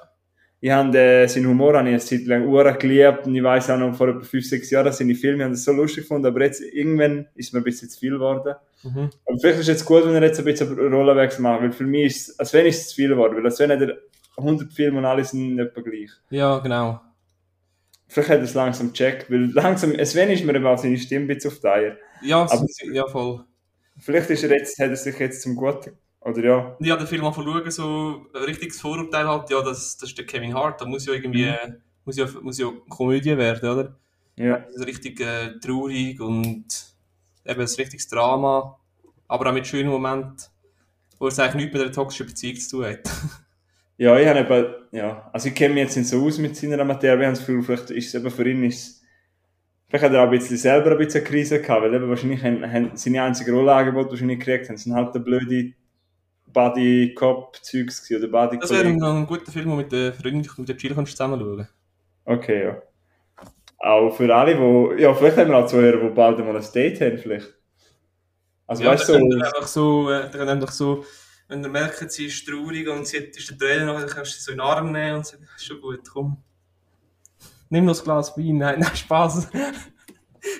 Ich habe den, seinen Humor habe ich eine Zeit lang ur geliebt und ich weiß auch noch vor etwa 5, 6 Jahren seine Filme, ich habe das so lustig gefunden, aber jetzt irgendwann ist mir ein bisschen zu viel geworden. Mhm. Aber vielleicht ist es jetzt gut, wenn er jetzt ein bisschen Rollenwechsel macht, weil für mich ist es, als wenn ist es zu viel geworden, weil als wenn er 100 Filme und alle sind nicht gleich. Ja, genau. Vielleicht hat er es langsam gecheckt, weil langsam, Sven ist mir eben auch seine Stimme ein bisschen auf die Eier. Ja, Aber- so- ja, voll. Vielleicht ist er jetzt, hat er sich jetzt zum Guten, oder ja, Ich habe den Film zu schauen, so ein richtiges Vorurteil hat, ja, das, das ist der Kevin Hart, da muss ja irgendwie, äh, muss ja, muss ja Komödie werden, oder? ja. Das ist richtig äh, traurig und eben ein richtiges Drama, aber auch mit schönen Momenten, wo es eigentlich nichts mit einer toxischen Beziehung zu tun hat. Ja, ich habe eben, ja, also ich kenne mich jetzt nicht so aus mit seiner Materie, aber ich habe das Gefühl, vielleicht ist es eben für ihn, ist vielleicht hat er auch ein bisschen selber ein bisschen eine Krise gehabt, weil eben wahrscheinlich haben, haben seine einzige Rollenangebote, die wahrscheinlich gekriegt haben, sind halt der blöde Buddy-Cop-Zeugs gewesen, oder buddy Das wäre ein, ein guter Film, den mit der Freundin, mit der Jill zusammen schauen. Okay, ja. Auch für alle, die, ja, vielleicht haben wir auch Zuhörer, die bald mal ein Date haben, vielleicht. Also ja, weißt du, ihr einfach so, äh, dann ihr einfach so, wenn ihr merkt, sie ist traurig und sie ist der Tränen, dann kannst du sie so in den Arm nehmen und sagen, ist schon gut, komm. Nimm noch ein Glas Wein. Nein, nein, Spaß.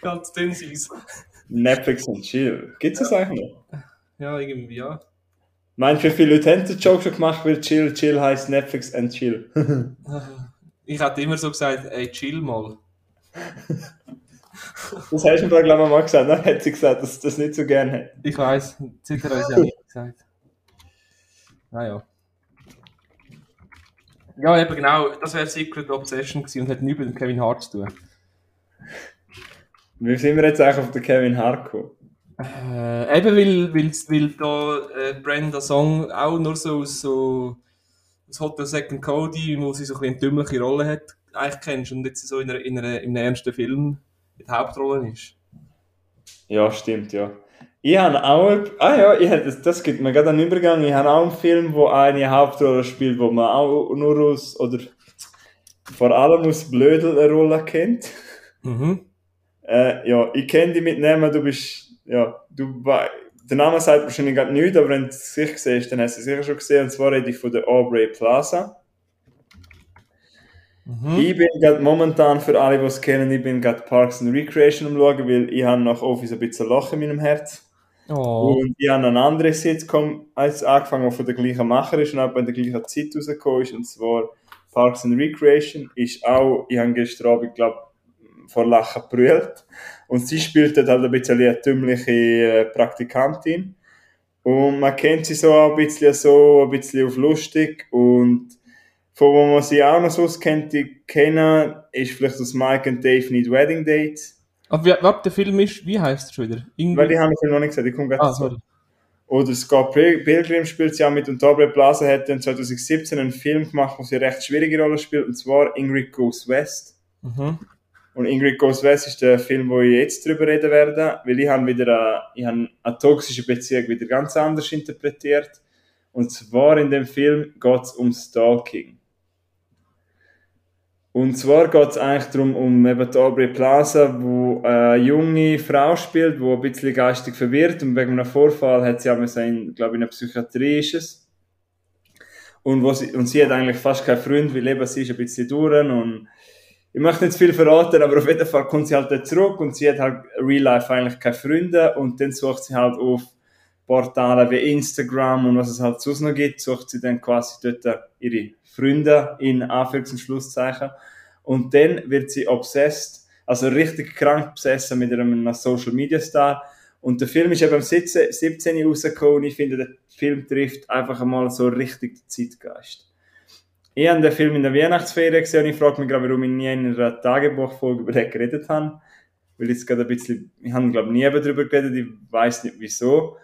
Ganz dünn süß. Netflix und Chill. Gibt es das eigentlich noch? Ja, irgendwie, ja. Meinst du, wie viele Leute haben den Joke schon gemacht, weil Chill, Chill heißt Netflix and Chill? Ich hätte immer so gesagt, ey, chill mal. Das hast du mir, glaube ich, mal gesagt. Dann hat sie gesagt, dass sie das nicht so gerne hat. Ich weiss, sicher habe ich ja nicht gesagt. Naja. Ja, eben genau, das wäre Secret Obsession gewesen und hat nichts mit dem Kevin Hart zu tun. Wie sind wir jetzt eigentlich auf den Kevin Hart gekommen? Äh, eben weil, weil, weil da äh, Brenda Song auch nur so aus so aus Hotel Second Cody, wo sie so ein bisschen eine dümmliche Rolle hat, eigentlich kennst und jetzt so in, einer, in, einer, in einem ernsten Film in der Hauptrolle ist. Ja, stimmt, ja. Ich habe auch, ah ja, ich hab, das, das gibt mir gerade einen Übergang. Ich habe auch einen Film, wo eine Hauptrolle spielt, wo man auch nur aus, oder vor allem aus Blödel eine Rolle kennt. Mhm. Äh, ja, ich kenne dich mit Namen, du bist, ja, du, der Name sagt wahrscheinlich gerade nichts, aber wenn du es sicher siehst, dann hast du es sicher schon gesehen, und zwar rede ich von der Aubrey Plaza. Ich bin gerade momentan, für alle, die es kennen, ich bin gerade Parks and Recreation am schauen, weil ich habe nach Office ein bisschen Loch in meinem Herz. Oh. Und ich habe eine andere Sitcom als angefangen, die von der gleichen Macher ist und auch in der gleichen Zeit rausgekommen ist, und zwar Parks and Recreation. Ist auch, ich habe gestern Abend, ich glaube, vor Lachen brüllt. Und sie spielt dort halt ein bisschen eine dümmliche äh, Praktikantin. Und man kennt sie so ein bisschen so, ein bisschen auf lustig. Und von wo man sie auch noch so kennt, die kennen, ist vielleicht das Mike and Dave Need Wedding Dates. Aber wie, warte, der Film ist, wie heißt er schon wieder? Irgendwie- Weil die haben noch nicht gesagt, ich komme gerade ah, sorry. Oder Scott Pil- Pilgrim spielt sie auch mit und Aubrey Plaza hat dann 2017 einen Film gemacht, wo sie eine recht schwierige Rolle spielt, und zwar Ingrid Goes West. Mhm. Und Ingrid Goes West ist der Film, wo ich jetzt drüber reden werde, weil ich habe wieder eine, ich habe eine toxische Beziehung wieder ganz anders interpretiert. Und zwar in dem Film geht es um Stalking. Und zwar geht es eigentlich darum, um eben die Aubrey Plaza, wo eine junge Frau spielt, die ein bisschen geistig verwirrt. Und wegen einem Vorfall hat sie auch in, glaube ich, in einer Psychiatrie ist es. Und, wo sie, und sie hat eigentlich fast keinen Freund, weil eben sie ist ein bisschen durch. Und ich möchte nicht viel verraten, aber auf jeden Fall kommt sie halt dort zurück und sie hat halt real life eigentlich keine Freunde. Und dann sucht sie halt auf Portale wie Instagram und was es halt sonst noch gibt, sucht sie dann quasi dort ihre Freunde in Anführungs- und Schlusszeichen und dann wird sie obsessed, also richtig krank besessen mit einem Social Media Star und der Film ist eben am 17. 17. rausgekommen und ich finde, der Film trifft einfach einmal so richtig den Zeitgeist. Ich habe den Film in der Weihnachtsferien gesehen und ich frage mich gerade, warum ich nie in einer Tagebuchfolge über den geredet habe. Weil ich jetzt gerade ein bisschen, ich habe glaube nie darüber geredet, ich weiß nicht wieso.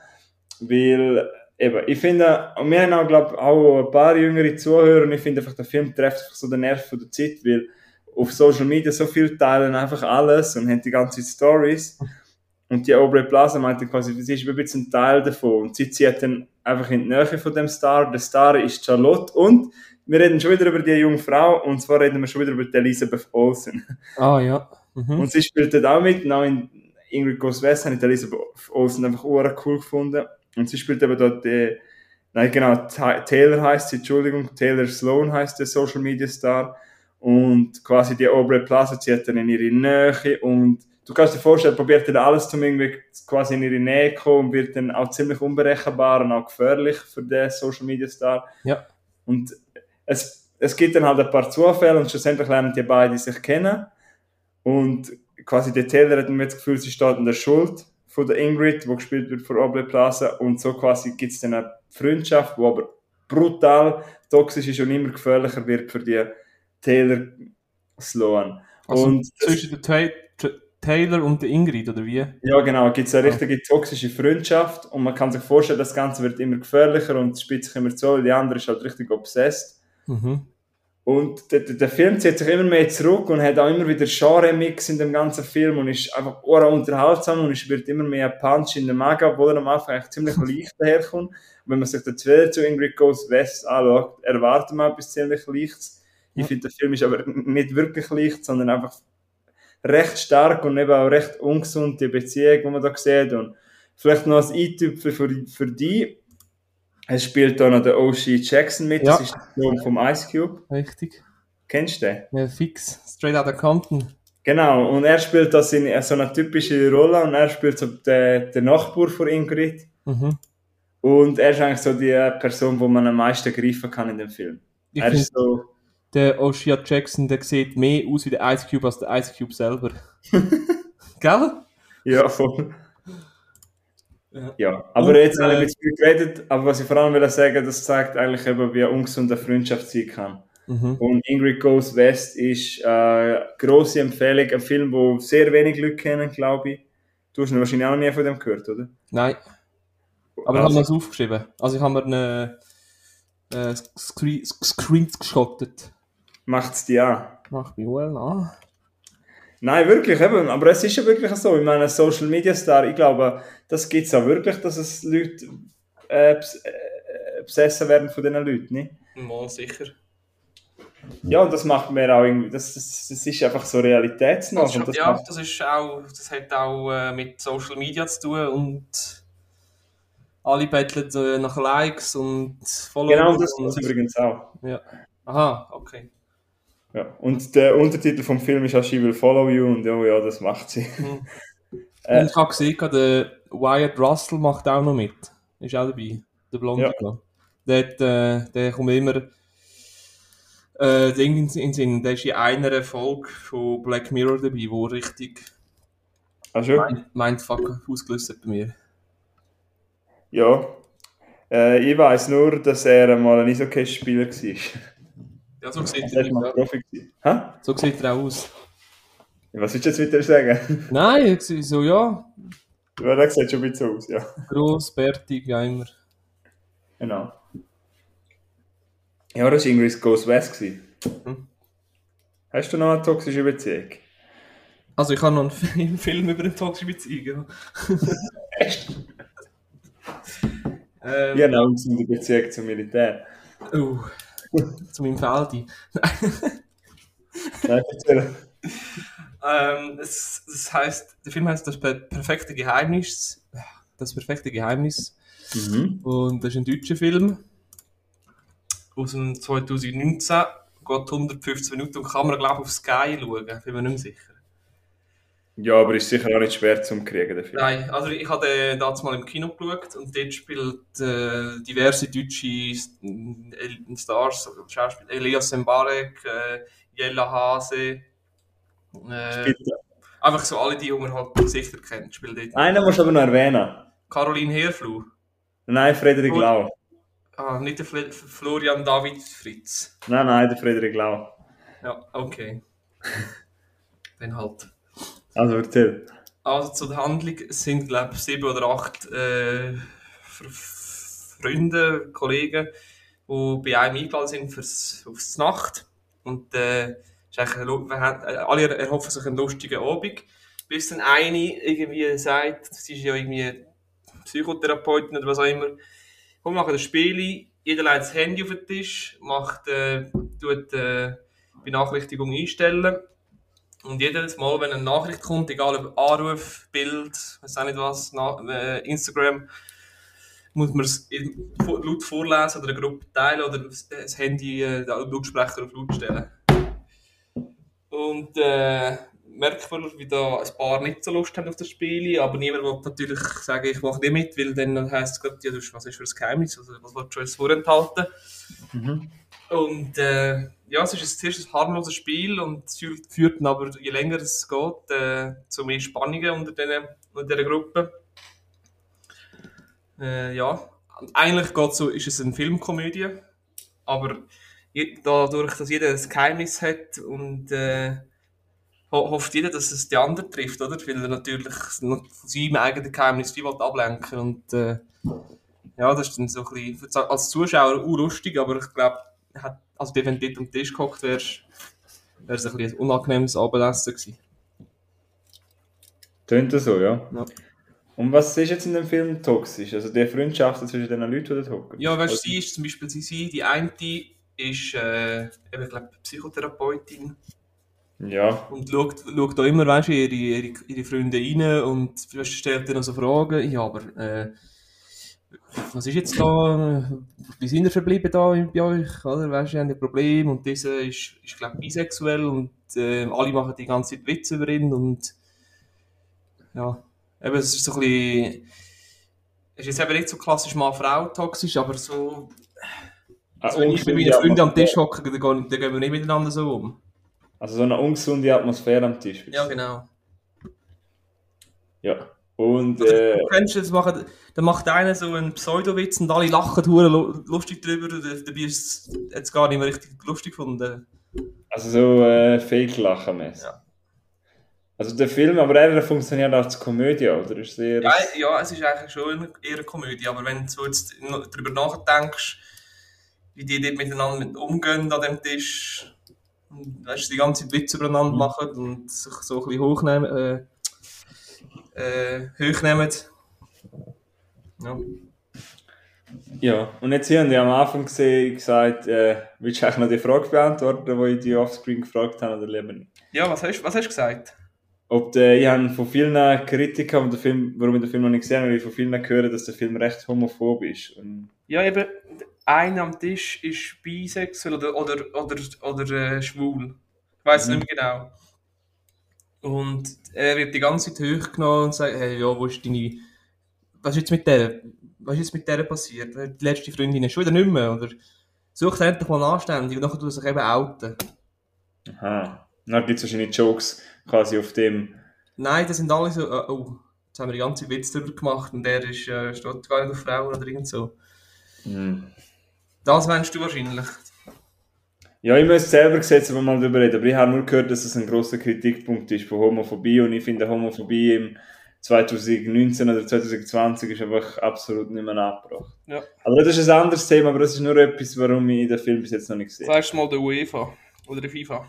Weil, eben, ich finde, und wir haben auch, glaube auch ein paar jüngere Zuhörer und ich finde einfach, der Film trifft einfach so den Nerv von der Zeit, weil auf Social Media so viel teilen einfach alles und haben die ganzen Stories. Und die Aubrey Plaza meinte quasi, sie ist ein bisschen ein Teil davon. Und sie zieht dann einfach in die Nähe von dem Star. Der Star ist Charlotte und wir reden schon wieder über die junge Frau und zwar reden wir schon wieder über die Elisabeth Olsen. Ah, ja. Mhm. Und sie spielt dort auch mit. Und auch in Ingrid Goes West habe ich Elisabeth Olsen einfach cool gefunden. Und sie spielt eben dort die, nein genau, Ta- Taylor heißt sie, Entschuldigung, Taylor Sloan heißt der Social Media Star. Und quasi die Aubrey Plaza zieht dann in ihre Nähe und du kannst dir vorstellen, probiert dann alles zum irgendwie quasi in ihre Nähe zu kommen und wird dann auch ziemlich unberechenbar und auch gefährlich für den Social Media Star. Ja. Und es, es gibt dann halt ein paar Zufälle und schlussendlich lernen die beiden sich kennen. Und quasi der Taylor hat mir das Gefühl, sie steht in der Schuld von der Ingrid, die gespielt wird von Aubrey Plaza. Und so quasi gibt es dann eine Freundschaft, die aber brutal toxisch ist und immer gefährlicher wird für die Taylor Sloan. Also und zwischen der Ta Ta Taylor und der Ingrid, oder wie? ja, genau, gibt es eine richtige toxische Freundschaft und man kann sich vorstellen, das Ganze wird immer gefährlicher und es spitzt sich immer zu, weil die andere ist halt richtig obsessed. Mhm. Und der, der, Film zieht sich immer mehr zurück und hat auch immer wieder Genre-Mix in dem ganzen Film und ist einfach ura unterhaltsam und es wird immer mehr Punch in den Magen, obwohl er am Anfang eigentlich ziemlich leicht daherkommt. Und wenn man sich den Trailer zu Ingrid Goes West anschaut, erwartet man etwas ziemlich Leichtes. Ich finde, der Film ist aber nicht wirklich leicht, sondern einfach recht stark und eben auch recht ungesund, die Beziehung, die man da sieht. Und vielleicht noch als Eintüpfel für, für die. Es spielt da noch der O.G. Jackson mit, Ja. das ist der Sohn vom Ice Cube. Richtig. Kennst du den? Ja, fix. Straight out of Compton. Genau, und er spielt das in so einer typischen Rolle und er spielt so den, den Nachbar von Ingrid. Mhm. Und er ist eigentlich so die Person, wo man am meisten greifen kann in dem Film. Ich er ist so, der Oshia Jackson, der sieht mehr aus wie der Ice Cube als der Ice Cube selber. Gell? ja, voll. Ja. Ja, aber Und, jetzt habe ich äh, mit viel geredet, aber was ich vor allem will sagen, das zeigt eigentlich eben, wie ungesund eine Freundschaft sein kann. Mhm. Und Ingrid Goes West ist äh, grosse Empfehlung, ein Film, wo sehr wenig Leute kennen, glaube ich. Du hast ihn wahrscheinlich auch noch nie von dem gehört, oder? Nein, aber ich habe also, mir das aufgeschrieben. Also ich habe mir eine äh, Screen, Screens geschottet. macht's dir an. Mach mich wohl an. Nein, wirklich, eben. Aber es ist ja wirklich so. Ich meine, Social Media Star, ich glaube, das gibt es auch wirklich, dass es Leute äh, bes- äh, besessen werden von diesen Leuten, nicht? Mal sicher. Ja, und das macht mir auch irgendwie, das, das, das ist einfach so realitätsnah. Das das ja, das ist auch, das hat auch äh, mit Social Media zu tun und alle betteln äh, nach Likes und Followers. genau das ist übrigens auch. Ja. Aha, okay. Ja. Und der Untertitel vom Film ist auch She Will Follow You und ja, ja, das macht sie. Mhm. Äh. Und ich habe gesehen, der Wyatt Russell macht auch noch mit. Ist auch dabei. Der Blonde. Ja. Der, äh, der kommt immer äh, Ding in den Sinn. Der ist in einer Folge von Black Mirror dabei, wo richtig schon? Mind- Mindfuck ausgelöst hat bei mir. Ja. Äh, ich weiß nur, dass er einmal ein Eishockey-Spieler war. Ja, so sieht Er aus. Profi. Hä? So sieht er auch aus. Was willst du jetzt wieder sagen? Nein, ich so, ja, Ja, der sieht schon ein bisschen so aus, ja. gross, bärtig, ja immer. Genau. Ja, das war irgendwie das Ghost West. Mhm. Hast du noch eine toxische Beziehung? Also ich habe noch einen Film, über eine toxische Beziehung. Echt? Ähm, Ja, eine ungesunde Beziehung zum Militär. oh, zu meinem Feldi. Nein, erzähl. Ähm, es, das heißt, der Film heißt Das per perfekte Geheimnis. Das perfekte Geheimnis. Mhm. Und das ist ein deutscher Film aus dem 2019. Geht 115 Minuten und kann man, glaube ich, auf Sky schauen. Bin mir nicht mehr sicher. Ja, aber ist sicher auch nicht schwer zum kriegen, Film. Nein, also ich habe den damals mal im Kino geschaut und dort spielt äh, diverse deutsche äh, Stars, also Schauspieler, Elias Mbarek, äh, Jella Hase, äh, einfach so alle, die man halt Gesichter kennt, spielen dort. Einen musst du aber noch erwähnen. Caroline Herfluh, Nein, Frederik. Lau. ah, nicht der Fl Florian David Fritz. Nein, nein, der Frederik Lau. Ja, okay. Dann halt. Also erzähl. Also zur Handlung sind, glaube ich, sieben oder acht äh, Freunde, Kollegen, die bei einem eingeladen sind fürs, aufs Nacht. Und äh, ist eigentlich äh, alle erhoffen sich einen lustigen Abend. Bis dann eine irgendwie sagt, sie ist ja irgendwie Psychotherapeutin oder was auch immer, komm, machen ein Spiel, jeder legt das Handy auf den Tisch, macht, äh, tut äh, Benachrichtigung einstellen. Und jedes Mal, wenn eine Nachricht kommt, egal ob Anruf, Bild, weiß auch nicht was, äh, Instagram, muss man es laut vorlesen oder eine Gruppe teilen oder das das Handy, äh, den Lautsprecher auf laut stellen. Und äh, merkt man, wie da ein paar nicht so Lust haben auf das Spiel, aber niemand will natürlich sagen, ich mache nicht mit, weil dann heisst es gerade, ja, was ist für ein Geheimnis, also, was willst du jetzt vorenthalten? Mhm. Und äh, ja, es ist ein, zuerst ein harmloses Spiel und es führt, aber, je länger es geht, äh, zu mehr Spannungen unter, den, unter dieser Gruppe. Äh, ja, eigentlich geht's so, ist es eine Filmkomödie, aber dadurch, dass jeder ein Geheimnis hat und äh, ho hofft jeder, dass es die anderen trifft, oder? Weil er natürlich von seinem eigenen Geheimnis viel ablenken und äh, ja, das ist dann so ein bisschen, als Zuschauer urlustig, aber ich glaube, hat, also wenn du dort am Tisch gehockt wärst, wäre es ein, bisschen ein unangenehmes Abendessen gewesen. Tönt das so, ja. Ja. Und was ist jetzt in dem Film toxisch? Also die Freundschaft zwischen den Leuten, die dort hocken? Ja, weißt du, Also- sie ist zum Beispiel sie, sie die eine ist, äh, eben, ich glaube, Psychotherapeutin Ja. und schaut, schaut da immer, weißt du, ihre, ihre, ihre Freunde rein und weißt, stellt dann so Fragen. Ja, aber äh, was ist jetzt da, wie sind ihr verblieben da bei euch, oder? Weißt du, habt ein Problem und dieser ist, ist glaube ich, bisexuell und äh, alle machen die ganze Zeit Witze über ihn und ja, eben, es ist so ein bisschen, es ist jetzt eben nicht so klassisch Mann-Frau toxisch, aber so, also wenn ich mit meinen Freunden am Tisch hocke, dann, dann gehen wir nicht miteinander so um. Also so eine ungesunde Atmosphäre am Tisch. Ja, genau. Ja. Und Oder äh, du das, machen, dann macht einer so einen Pseudo-Witz und alle lachen hure lu- lustig drüber und dabei ist es jetzt gar nicht mehr richtig lustig gefunden. also so äh, Fake-Lachen. Ja. Also der Film, aber er funktioniert als Komödie, oder? Ist sehr... Ja, ja, es ist eigentlich schon eher eine Komödie, aber wenn du jetzt darüber nachdenkst, wie die dort miteinander mit umgehen an dem Tisch, und weißt, du, die ganze Zeit Witze übereinander machen und sich so ein bisschen hochnehmen, äh, äh, hochnehmen. Ja. Ja, und jetzt hier haben die am Anfang gesehen, gesagt, äh, willst du eigentlich noch die Frage beantworten, die ich die offscreen gefragt habe, oder lieber nicht? ja, was hast, was hast du gesagt? Ob der, ich habe von vielen Kritikern, die den Film, warum ich den Film noch nicht gesehen habe, ich von vielen gehört, dass der Film recht homophob ist. Und Ja, eben, einer am Tisch ist bisexuell oder, oder, oder, oder äh, schwul. Ich weiß Mhm. nicht mehr genau. Und er wird die ganze Zeit hochgenommen und sagt, hey, ja, wo ist deine... Was ist jetzt mit der? Was ist jetzt mit der passiert? Die letzte Freundin ist schon wieder nicht mehr, oder? Sucht endlich mal anständig und nachher tut er sich eben outen. Aha. Dann gibt es wahrscheinlich Jokes quasi auf dem. Nein, das sind alle so, äh, oh, jetzt haben wir die ganze Witz darüber gemacht und der ist, äh, steht gar nicht auf Frauen oder irgend so. Hm. Das meinst du wahrscheinlich. Ja, ich muss selber gesetzt aber mal darüber reden, aber ich habe nur gehört, dass es ein großer Kritikpunkt ist von Homophobie und ich finde Homophobie im 2019 oder 2020 ist einfach absolut nicht mehr abgebracht. Ja. Aber das ist ein anderes Thema, aber das ist nur etwas, warum ich den Film bis jetzt noch nicht gesehen habe. Sagst du mal der UEFA oder der FIFA?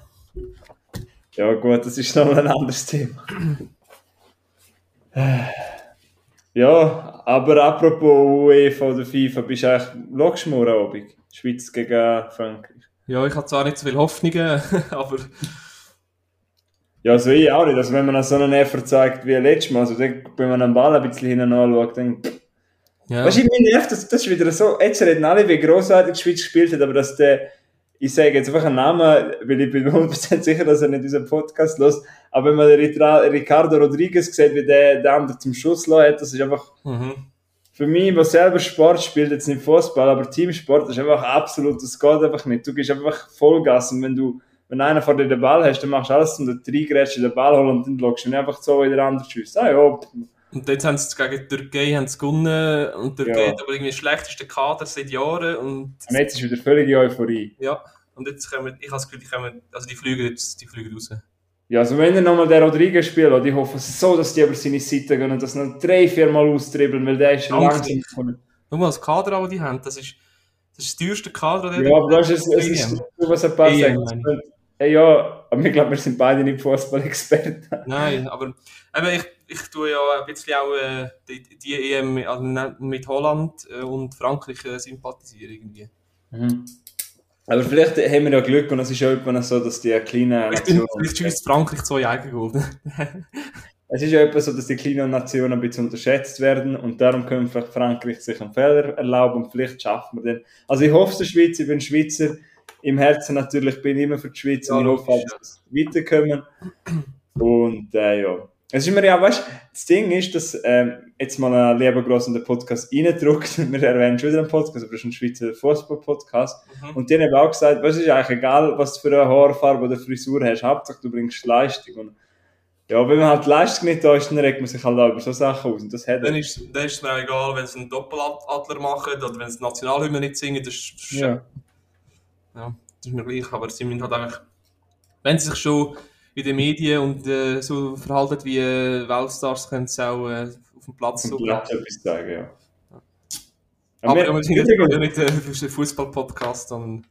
Ja gut, das ist noch ein anderes Thema. Ja, aber apropos UEFA oder FIFA, bist du eigentlich, schaust du morgen Abend? Schweiz gegen Frankreich. Ja, ich habe zwar nicht so viele Hoffnungen, aber Ja, also ich auch nicht. Also wenn man so einen Effort zeigt wie letztes Mal, also dann, wenn man einen Ball ein bisschen hinten anschaut, dann... ja. Weißt du, ich meine, das, das ist wieder so, jetzt reden alle, wie grossartig die Schweiz gespielt hat, aber dass der, ich sage jetzt einfach einen Namen, weil ich bin 100% sicher, dass er nicht unseren Podcast los. aber wenn man den Ricardo Rodriguez sieht, wie der, der andere zum Schuss hat, das ist einfach, Mhm. Für mich, der selber Sport spielt, jetzt nicht Fußball, aber Teamsport, ist einfach absolut, das geht einfach nicht. Du gehst einfach Vollgas und wenn du, wenn einer vor dir den Ball hast, dann machst du alles, um den Dreigrätschen den Ball holen und dann schaust du ihn einfach so wie der andere schießt. Ah ja. Und jetzt haben sie gegen die Türkei haben sie gewonnen und die Türkei Ja. hat aber irgendwie den schlechtesten Kader seit Jahren und und jetzt ist wieder völlige Euphorie. ja, und jetzt kommen, ich habe das Gefühl, die kommen, also die fliegen jetzt, die fliegen raus. Ja, also wenn er nochmal den Rodriguez spielt, und ich hoffe so, dass die über seine Seite gehen und das noch drei, vier Mal austribbeln, weil der ist Danke. langsam von Schau mal, das Kader, das die haben, das ist das, ist das teuerste Kader, Ja, aber weißt du, es, ist so, was ein paar sagen. Hey, ja, aber ich glaube, wir sind beide nicht Fußball-Experten. Nein, aber eben, ich, ich tue ja ein bisschen auch äh, die, die EM also mit Holland äh, und Frankreich äh, sympathisieren irgendwie. Aber vielleicht haben wir ja Glück und es ist ja irgendwann so, dass die kleinen Ich bin Nationen. vielleicht schießt Frankreich zwei Eigengold. Es ist ja etwas so, dass die kleinen Nationen ein bisschen unterschätzt werden und darum können vielleicht Frankreich sich einen Fehler erlauben und vielleicht schaffen wir den. Also ich hoffe es der Schweiz, ich bin Schweizer. Im Herzen natürlich bin ich immer für die Schweiz Ja, und ich hoffe, dass wir weiterkommen. Und äh, ja. Es ist mir ja, weißt das Ding ist, dass ähm, jetzt mal ein lieber groß in den Podcast reindruckt. Wir erwähnen schon wieder einen Podcast, aber das ist ein Schweizer Fußball-Podcast. Mhm. Und die haben auch gesagt, was ist eigentlich egal, was du für eine Haarfarbe oder Frisur hast, Hauptsache du bringst Leistung. Und ja, wenn man halt Leistung nicht da ist, dann regt man sich halt auch über so Sachen aus. Und das hat Dann ist, dann ist es mir auch egal, wenn sie einen Doppeladler machen oder wenn sie Nationalhymne nicht singen. Das ist, Ja. ja, das ist mir gleich. Aber sie müssen halt einfach, wenn sie sich schon in den Medien und äh, so verhalten wie äh, Weltstars, können sie auch äh, auf dem Platz so etwas sagen, ja. Aber wir- sind ja nicht äh, für den Fußball-Podcast, sondern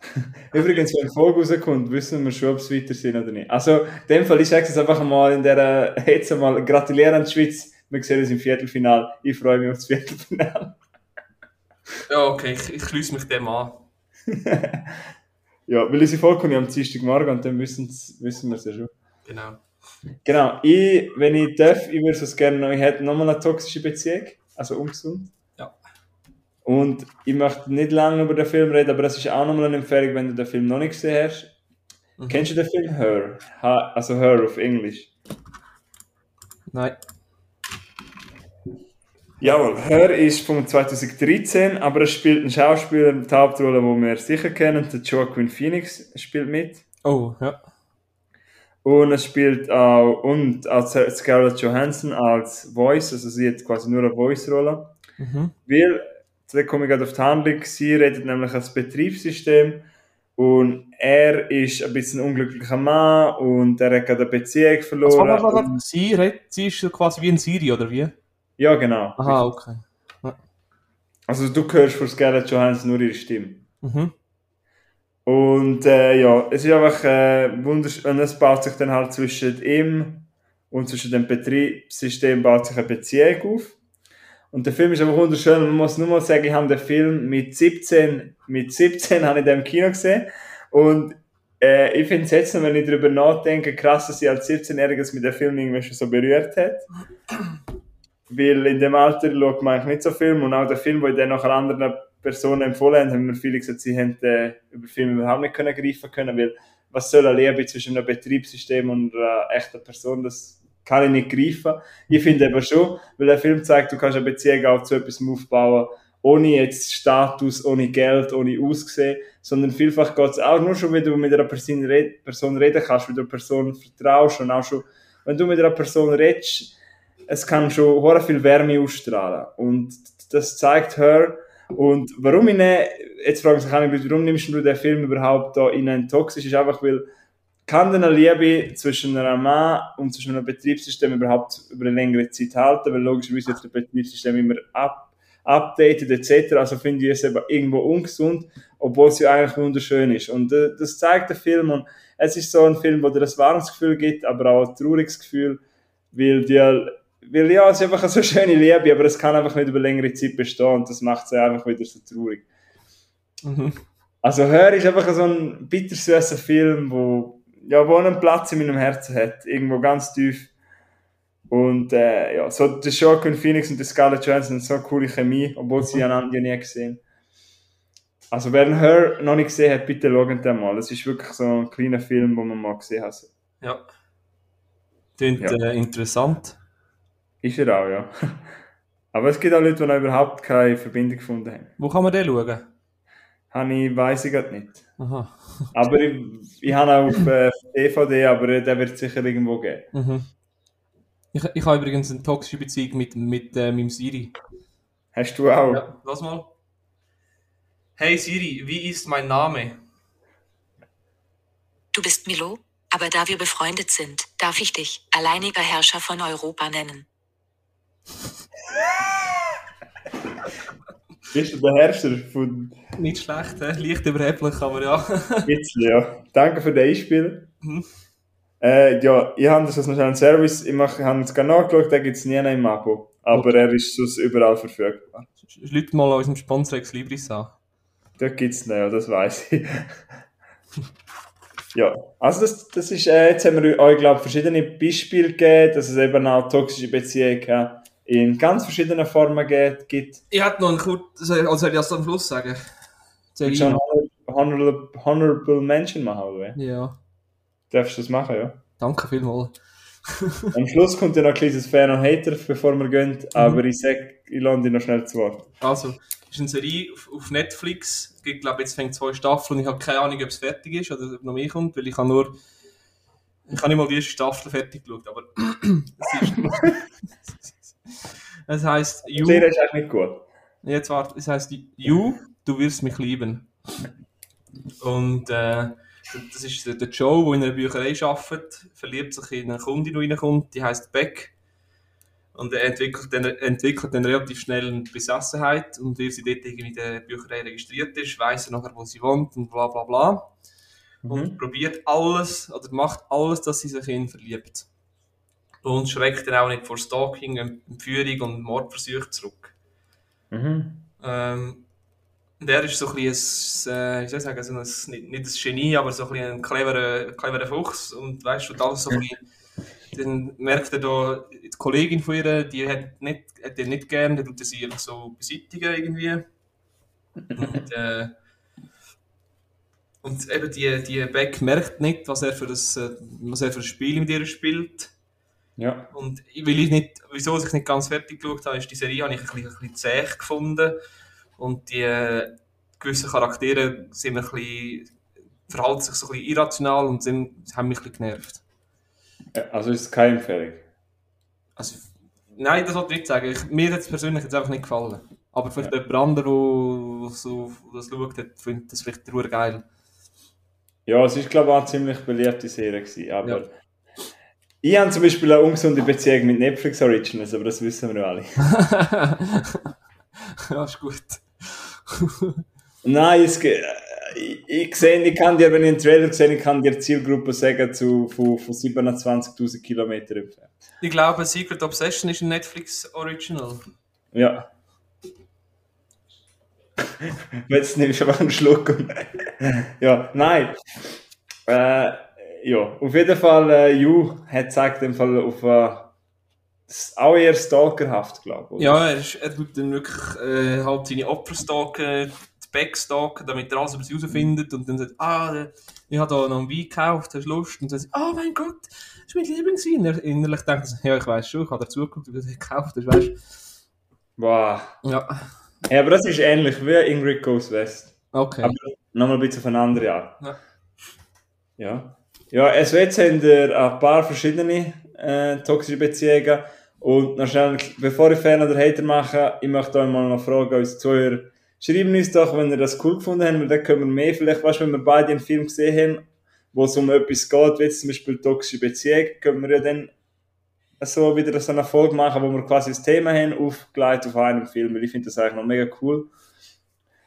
übrigens, wenn Folge rauskommt, wissen wir schon, ob es weiter sind oder nicht. Also, in dem Fall, ich sage es einfach mal in der, jetzt einmal, gratuliere an die Schweiz. Wir sehen uns im Viertelfinal. Ich freue mich auf das Viertelfinal. ja, okay, ich, ich schließe mich dem an. Ja, weil kommt ja am Dienstagmorgen und dann wissen, wissen wir es ja schon. Genau. Genau, ich, wenn ich darf, ich würde es gerne noch, ich hätte nochmal eine toxische Beziehung, also ungesund. Ja. Und ich möchte nicht lange über den Film reden, aber das ist auch nochmal eine Empfehlung, wenn du den Film noch nicht gesehen hast. Mhm. Kennst du den Film Her? Ha, also Her auf Englisch. Nein. Jawohl, Her ist von 2013, aber es spielt ein Schauspieler mit Hauptrolle, den wir sicher kennen, der Joaquin Phoenix spielt mit. Oh, ja. Und es spielt auch, und auch Scarlett Johansson als Voice, also sie hat quasi nur eine Voice-Rolle. Mhm. Weil, da komme ich gerade auf die Handlung, sie redet nämlich als Betriebssystem und er ist ein bisschen ein unglücklicher Mann und er hat gerade eine Beziehung verloren. war das? und- Sie, redet- sie ist quasi wie ein Siri, oder wie? Ja, genau. Aha, okay. Also du hörst von Scarlett Johansson nur ihre Stimme. Mhm. Und äh, ja, es ist einfach äh, wunderschön. Und es baut sich dann halt zwischen ihm und zwischen dem Betriebssystem baut sich eine Beziehung auf. Und der Film ist einfach wunderschön. Und man muss nur mal sagen, ich habe den Film mit 17, mit 17 habe ich den im Kino gesehen. Und äh, ich finde es jetzt, wenn ich darüber nachdenke, krass, dass ich als 17-Jähriges mit dem Film irgendwie schon so berührt hat. Weil in dem Alter schaut man eigentlich nicht so Film und auch der Film, wo ich dann nach anderen Personen empfohlen haben, haben mir viele gesagt, sie hätten äh, über Filme überhaupt nicht können greifen können, weil was soll eine Liebe zwischen einem Betriebssystem und einer echten Person, das kann ich nicht greifen. Ich finde aber schon, weil der Film zeigt, du kannst eine Beziehung auch zu etwas aufbauen, ohne jetzt Status, ohne Geld, ohne Aussehen, sondern vielfach geht es auch nur schon, wenn du mit einer Person, red Person reden kannst, wenn du einer Person vertraust und auch schon, wenn du mit einer Person redest, es kann schon sehr viel Wärme ausstrahlen. Und das zeigt her. Und warum ich nicht, jetzt fragen sich alle, warum nimmst du den Film überhaupt da in toxisch, ist einfach, weil kann denn eine Liebe zwischen einer Mann und zwischen einem Betriebssystem überhaupt über eine längere Zeit halten, weil logischerweise jetzt das Betriebssystem immer ab, updated etc. Also finde ich es eben irgendwo ungesund, obwohl es ja eigentlich wunderschön ist. Und äh, das zeigt der Film und es ist so ein Film, wo dir ein warmes Gefühl gibt, aber auch ein trauriges Gefühl, weil die weil ja, es ist einfach eine so schöne Liebe, aber es kann einfach nicht über längere Zeit bestehen und das macht es einfach wieder so traurig. Mhm. Also Hör ist einfach so ein bittersüßer Film, wo, ja, wo einen Platz in meinem Herzen hat, irgendwo ganz tief. Und äh, ja, so der Joaquin Phoenix und der Scarlett Johansson so eine coole Chemie, obwohl sie mhm. einander nie gesehen Also wer Her noch nicht gesehen hat, bitte schauen den mal. Es ist wirklich so ein kleiner Film, den man mal gesehen hat. Ja. Klingt ja. äh, interessant. Ist er auch, ja. Aber es gibt auch Leute, die noch überhaupt keine Verbindung gefunden haben. Wo kann man den schauen? Habe ich, weiss ich gerade nicht. Aha. aber ich, ich habe auch auf äh, DVD, aber der wird es sicher irgendwo geben. Mhm. Ich, ich habe übrigens eine toxische Beziehung mit, mit äh, meinem Siri. Hast du auch? Ja, lass mal. Hey Siri, wie ist mein Name? Du bist Milo, aber da wir befreundet sind, darf ich dich alleiniger Herrscher von Europa nennen. Bist du der Herrscher von... Nicht schlecht, he? leicht überheblich, aber ja. Jetzt, ja. Danke für den Einspiel. Mhm. Äh, ja, ich habe das als einen Service, ich habe es gerne nachgeschaut, den gibt es nie im Abo. Aber okay. er ist sonst überall verfügbar. Leute mal an unserem Sponsor Ex Libris an. Dort gibt es nicht, ja, das weiß ich. ja, also das, das ist, äh, jetzt haben wir euch, glaube verschiedene Beispiele gegeben, dass es eben auch toxische Beziehungen gibt in ganz verschiedenen Formen gibt. Ich hätte noch einen kurzen, also soll ich das am Schluss sagen? Ich schon honorable, honorable Mention machen, oder? Ja. Darfst du das machen, ja? Danke vielmals. Am Schluss kommt ja noch ein kleines Fan und Hater, bevor wir gehen, mhm. aber ich sage, ich lande noch schnell zu Wort. Also, ist eine Serie auf, Netflix, ich glaube, jetzt fängt zwei Staffeln und ich habe keine Ahnung, ob es fertig ist oder ob noch mehr kommt, weil ich habe nur, ich habe nicht mal die erste Staffel fertig geschaut, aber es ist, Es heißt You. Die ist eigentlich nicht gut. Jetzt warte, es heißt You, du wirst mich lieben. Und äh, das ist der Joe, der in einer Bücherei arbeitet, verliebt sich in eine Kundin, die reinkommt, die heißt Beck. Und er entwickelt dann, entwickelt dann relativ schnell eine Besessenheit und weil sie dort irgendwie in der Bücherei registriert ist, weiß er nachher, wo sie wohnt und bla bla bla. Mhm. Und probiert alles oder macht alles, dass sie sich in ihn verliebt und schreckt dann auch nicht vor Stalking, Entführung und Mordversuch zurück. Mhm. Ähm, der ist so ein bisschen, ein, äh, ich sagen, so ein, nicht, nicht ein Genie, aber so ein, ein cleverer, cleverer Fuchs und weißt du, alles so ein bisschen, dann merkt er da, die Kollegin von ihr, die hat, nicht, hat ihn nicht gern, dann tut er sie so beseitigen irgendwie. Und, äh, und eben die, die Beck merkt nicht, was er für das, äh, was er für ein Spiel mit ihr spielt. Ja. Und weil ich nicht, wieso ich nicht ganz fertig geschaut habe, ist die Serie habe ich ein bisschen, ein bisschen zäh gefunden. Und die äh, gewissen Charaktere sind ein bisschen, verhalten sich so ein bisschen irrational und sind, haben mich ein bisschen genervt. Also ist es keine Empfehlung? Also, nein, das wollte ich nicht sagen. Ich, mir hat es persönlich jetzt einfach nicht gefallen. Aber für ja. jemand anderen, der so, das schaut, findet das vielleicht geil. Ja, es ist glaube ich auch eine ziemlich beliebte Serie gewesen, aber... Ja ich habe zum Beispiel eine ungesunde Beziehung mit Netflix Originals, aber das wissen wir alle. ja, ist gut. Nein, es, ich, ich, sehe, ich kann dir, wenn ich einen Trailer sehe, ich kann dir Zielgruppe sagen zu, von, von 27.000 Kilometern entfernt. Ich glaube, Secret Obsession ist ein Netflix Original. Ja. Jetzt nehme ich aber einen Schluck. ja, nein. Äh, ja, auf jeden Fall, äh, Ju hat zeigt im Fall auf, äh, auch eher stalkerhaft, glaube ich. Ja, er, ist, er tut dann wirklich äh, halt seine Opfer stalken, die Back stalken, damit er alles über sie herausfindet und dann sagt, ah, äh, ich habe da noch einen Wein gekauft, hast du Lust? Und dann sagt, oh mein Gott, das ist mein Lieblingswein. Er innerlich denkt er, ja, ich weiß schon, ich habe dazu geguckt, wie du das gekauft hast, weißt Wow. du. Ja, Ja, aber das ist ähnlich wie Ingrid Goes West. okay. Aber nochmal ein bisschen auf eine andere Art. Ja. Ja. Ja, also jetzt haben wir ein paar verschiedene äh, toxische Beziehungen. Und noch schnell, bevor ich Fan oder Hater mache, ich möchte euch mal noch fragen, unsere Zuhörer, schreiben uns doch, wenn ihr das cool gefunden habt, weil dann können wir mehr, vielleicht, weißt wenn wir beide einen Film gesehen haben, wo es um etwas geht, wie zum Beispiel toxische Beziehung, können wir ja dann so wieder so eine Folge machen, wo wir quasi das Thema haben, aufgelegt auf einem Film, weil ich finde das eigentlich noch mega cool.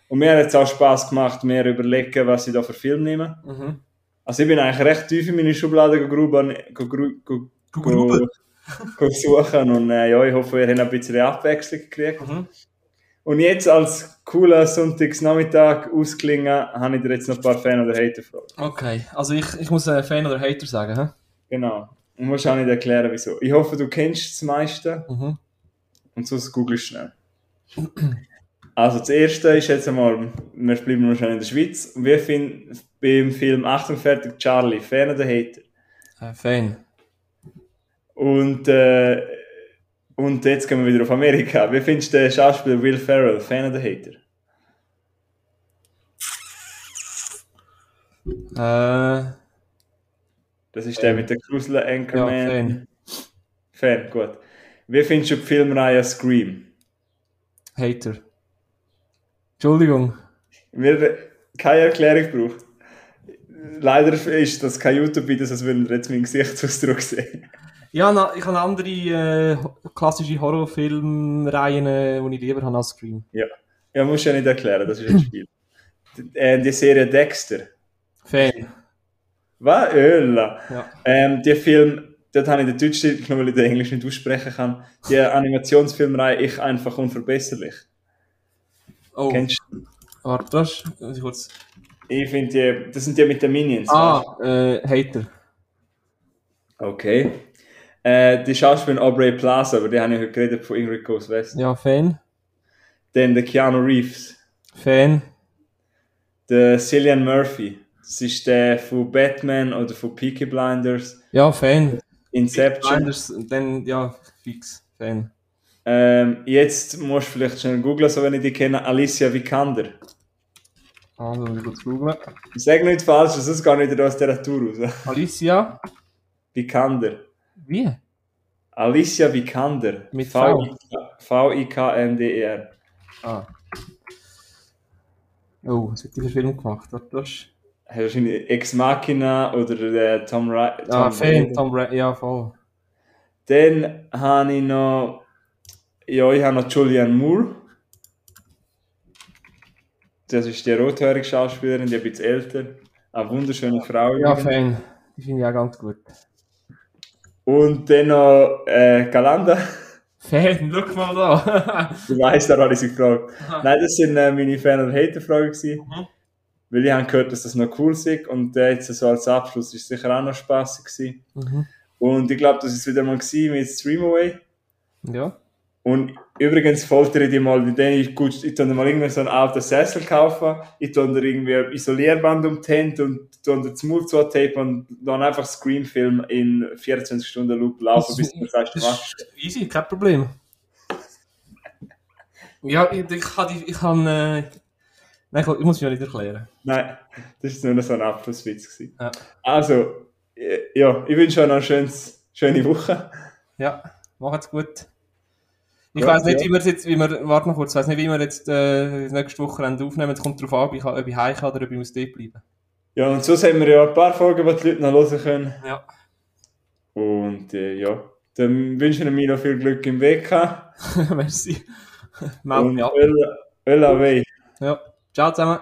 Und mir hat jetzt auch Spaß gemacht, mir überlegen, was ich da für Film nehme. Mhm. Also ich bin eigentlich recht tief in meine Schublade gegruben, gegru- ge- Gegruben? suchen und äh, ja, ich hoffe, ihr habt ein bisschen Abwechslung gekriegt. Mhm. Und jetzt als cooler Sonntagsnachmittag ausklingen, habe ich dir jetzt noch ein paar Fan- oder Hater-Fragen. Okay, also ich, ich muss äh, Fan oder Hater sagen, hä? Genau. Und musst auch nicht erklären, wieso. Ich hoffe, du kennst das meiste Mhm. und sonst googelst schnell. Also das erste ist jetzt einmal, wir bleiben wahrscheinlich in der Schweiz. Und wir finden beim Film Achtung fertig Charlie, Fan oder Hater? Äh, Fan. Und, äh, und jetzt gehen wir wieder auf Amerika. Wie findest du den Schauspieler Will Ferrell, Fan oder Hater? Äh, Das ist der mit der Grusel ja, Anchorman. Fan. Fan, gut. Wie findest du die Filmreihe Scream? Hater. Entschuldigung. Wir keine Erklärung braucht. Leider ist das kein YouTube-Video, sonst würden wir jetzt meinen Gesichtsausdruck sehen. Ja, na, ich habe andere äh, klassische Horrorfilmreihen, äh, die ich lieber habe als Scream. Ja, musst du ja nicht erklären, das ist ein Spiel. Die, äh, die Serie Dexter. Fan. Was? Ölla. Ja. Ähm, die Film, dort habe ich den Deutsch genommen, weil ich den Englisch nicht aussprechen kann. Die Animationsfilmreihe Ich einfach unverbesserlich. Oh, Kennst du? warte, das muss ich kurz. Ich finde die, das sind die mit den Minions. Ah, äh, Hater. Okay. Äh, die Schauspielerin Aubrey Plaza, über die habe ich heute geredet von Ingrid Goes West. Ja, Fan. Dann der Keanu Reeves. Fan. Der Cillian Murphy. Das ist der von Batman oder von Peaky Blinders. Ja, Fan. Inception. Blinders, dann, ja, fix. Fan. Ähm, jetzt musst du vielleicht schnell googlen, so wenn ich die kenne. Alicia Vikander. Ah, muss ich kurz googlen. Sag nicht falsch, sonst gar nicht aus der Tour raus. Alicia. Vikander. Wie? Alicia Vikander. Mit V-I-K-N-D-E-R. Ah. Oh, was hat die für Film gemacht? Warte, das ist- Hast du wahrscheinlich Ex Machina oder der Tom Ra Tom Ah, Fan. Tom Ra ja, voll. Dann habe ich noch. Ja, ich habe noch Julianne Moore. Das ist die rothäurige Schauspielerin, die ein bisschen älter. Eine wunderschöne Frau. Ja. Fan. Die finde ich auch ganz gut. Und dann noch äh, Galanda. Fan, schau mal da. Du weißt, da habe ich sie gefragt. Nein, das sind äh, meine Fan- und Hater-Fragen. Mhm. Weil ich habe gehört, dass das noch cool ist. Und äh, jetzt so als Abschluss ist sicher auch noch spaßig gewesen. mhm. Und ich glaube, das ist wieder mal gewesen mit Streamaway. Ja. Und übrigens foltere ich die mal, mit denen ich gut, ich tue dir mal irgendwie so einen alten Sessel kaufen, ich tue dir irgendwie ein Isolierband um Hände und tue dir das Mund zu tapen und dann einfach Screenfilm in 24 Stunden Loop laufen, bis du Das machst. ist easy, kein Problem. Ja, ich, ich kann die, ich kann, äh, nein, ich, muss mich ja nicht erklären. Nein, das war nur so ein Abschlusswitz. Ja. Also, äh, ja, ich wünsche euch noch eine schönes, schöne Woche. Ja, macht's gut. Ich Ja, weiß nicht, ja. wie wir jetzt, wie wir, warte noch kurz, ich weiß nicht, wie wir jetzt, äh, nächste Wochenende aufnehmen. Es kommt darauf an, ob ich, ob ich heim kann oder ob ich muss dort bleiben. Ja, und sonst haben wir ja ein paar Folgen, die die Leute noch hören können. Ja. Und äh, ja, dann wünschen wir mir noch viel Glück im WK. Merci. Meld mich ab. Öl, Öl away. Ja. Ciao zusammen.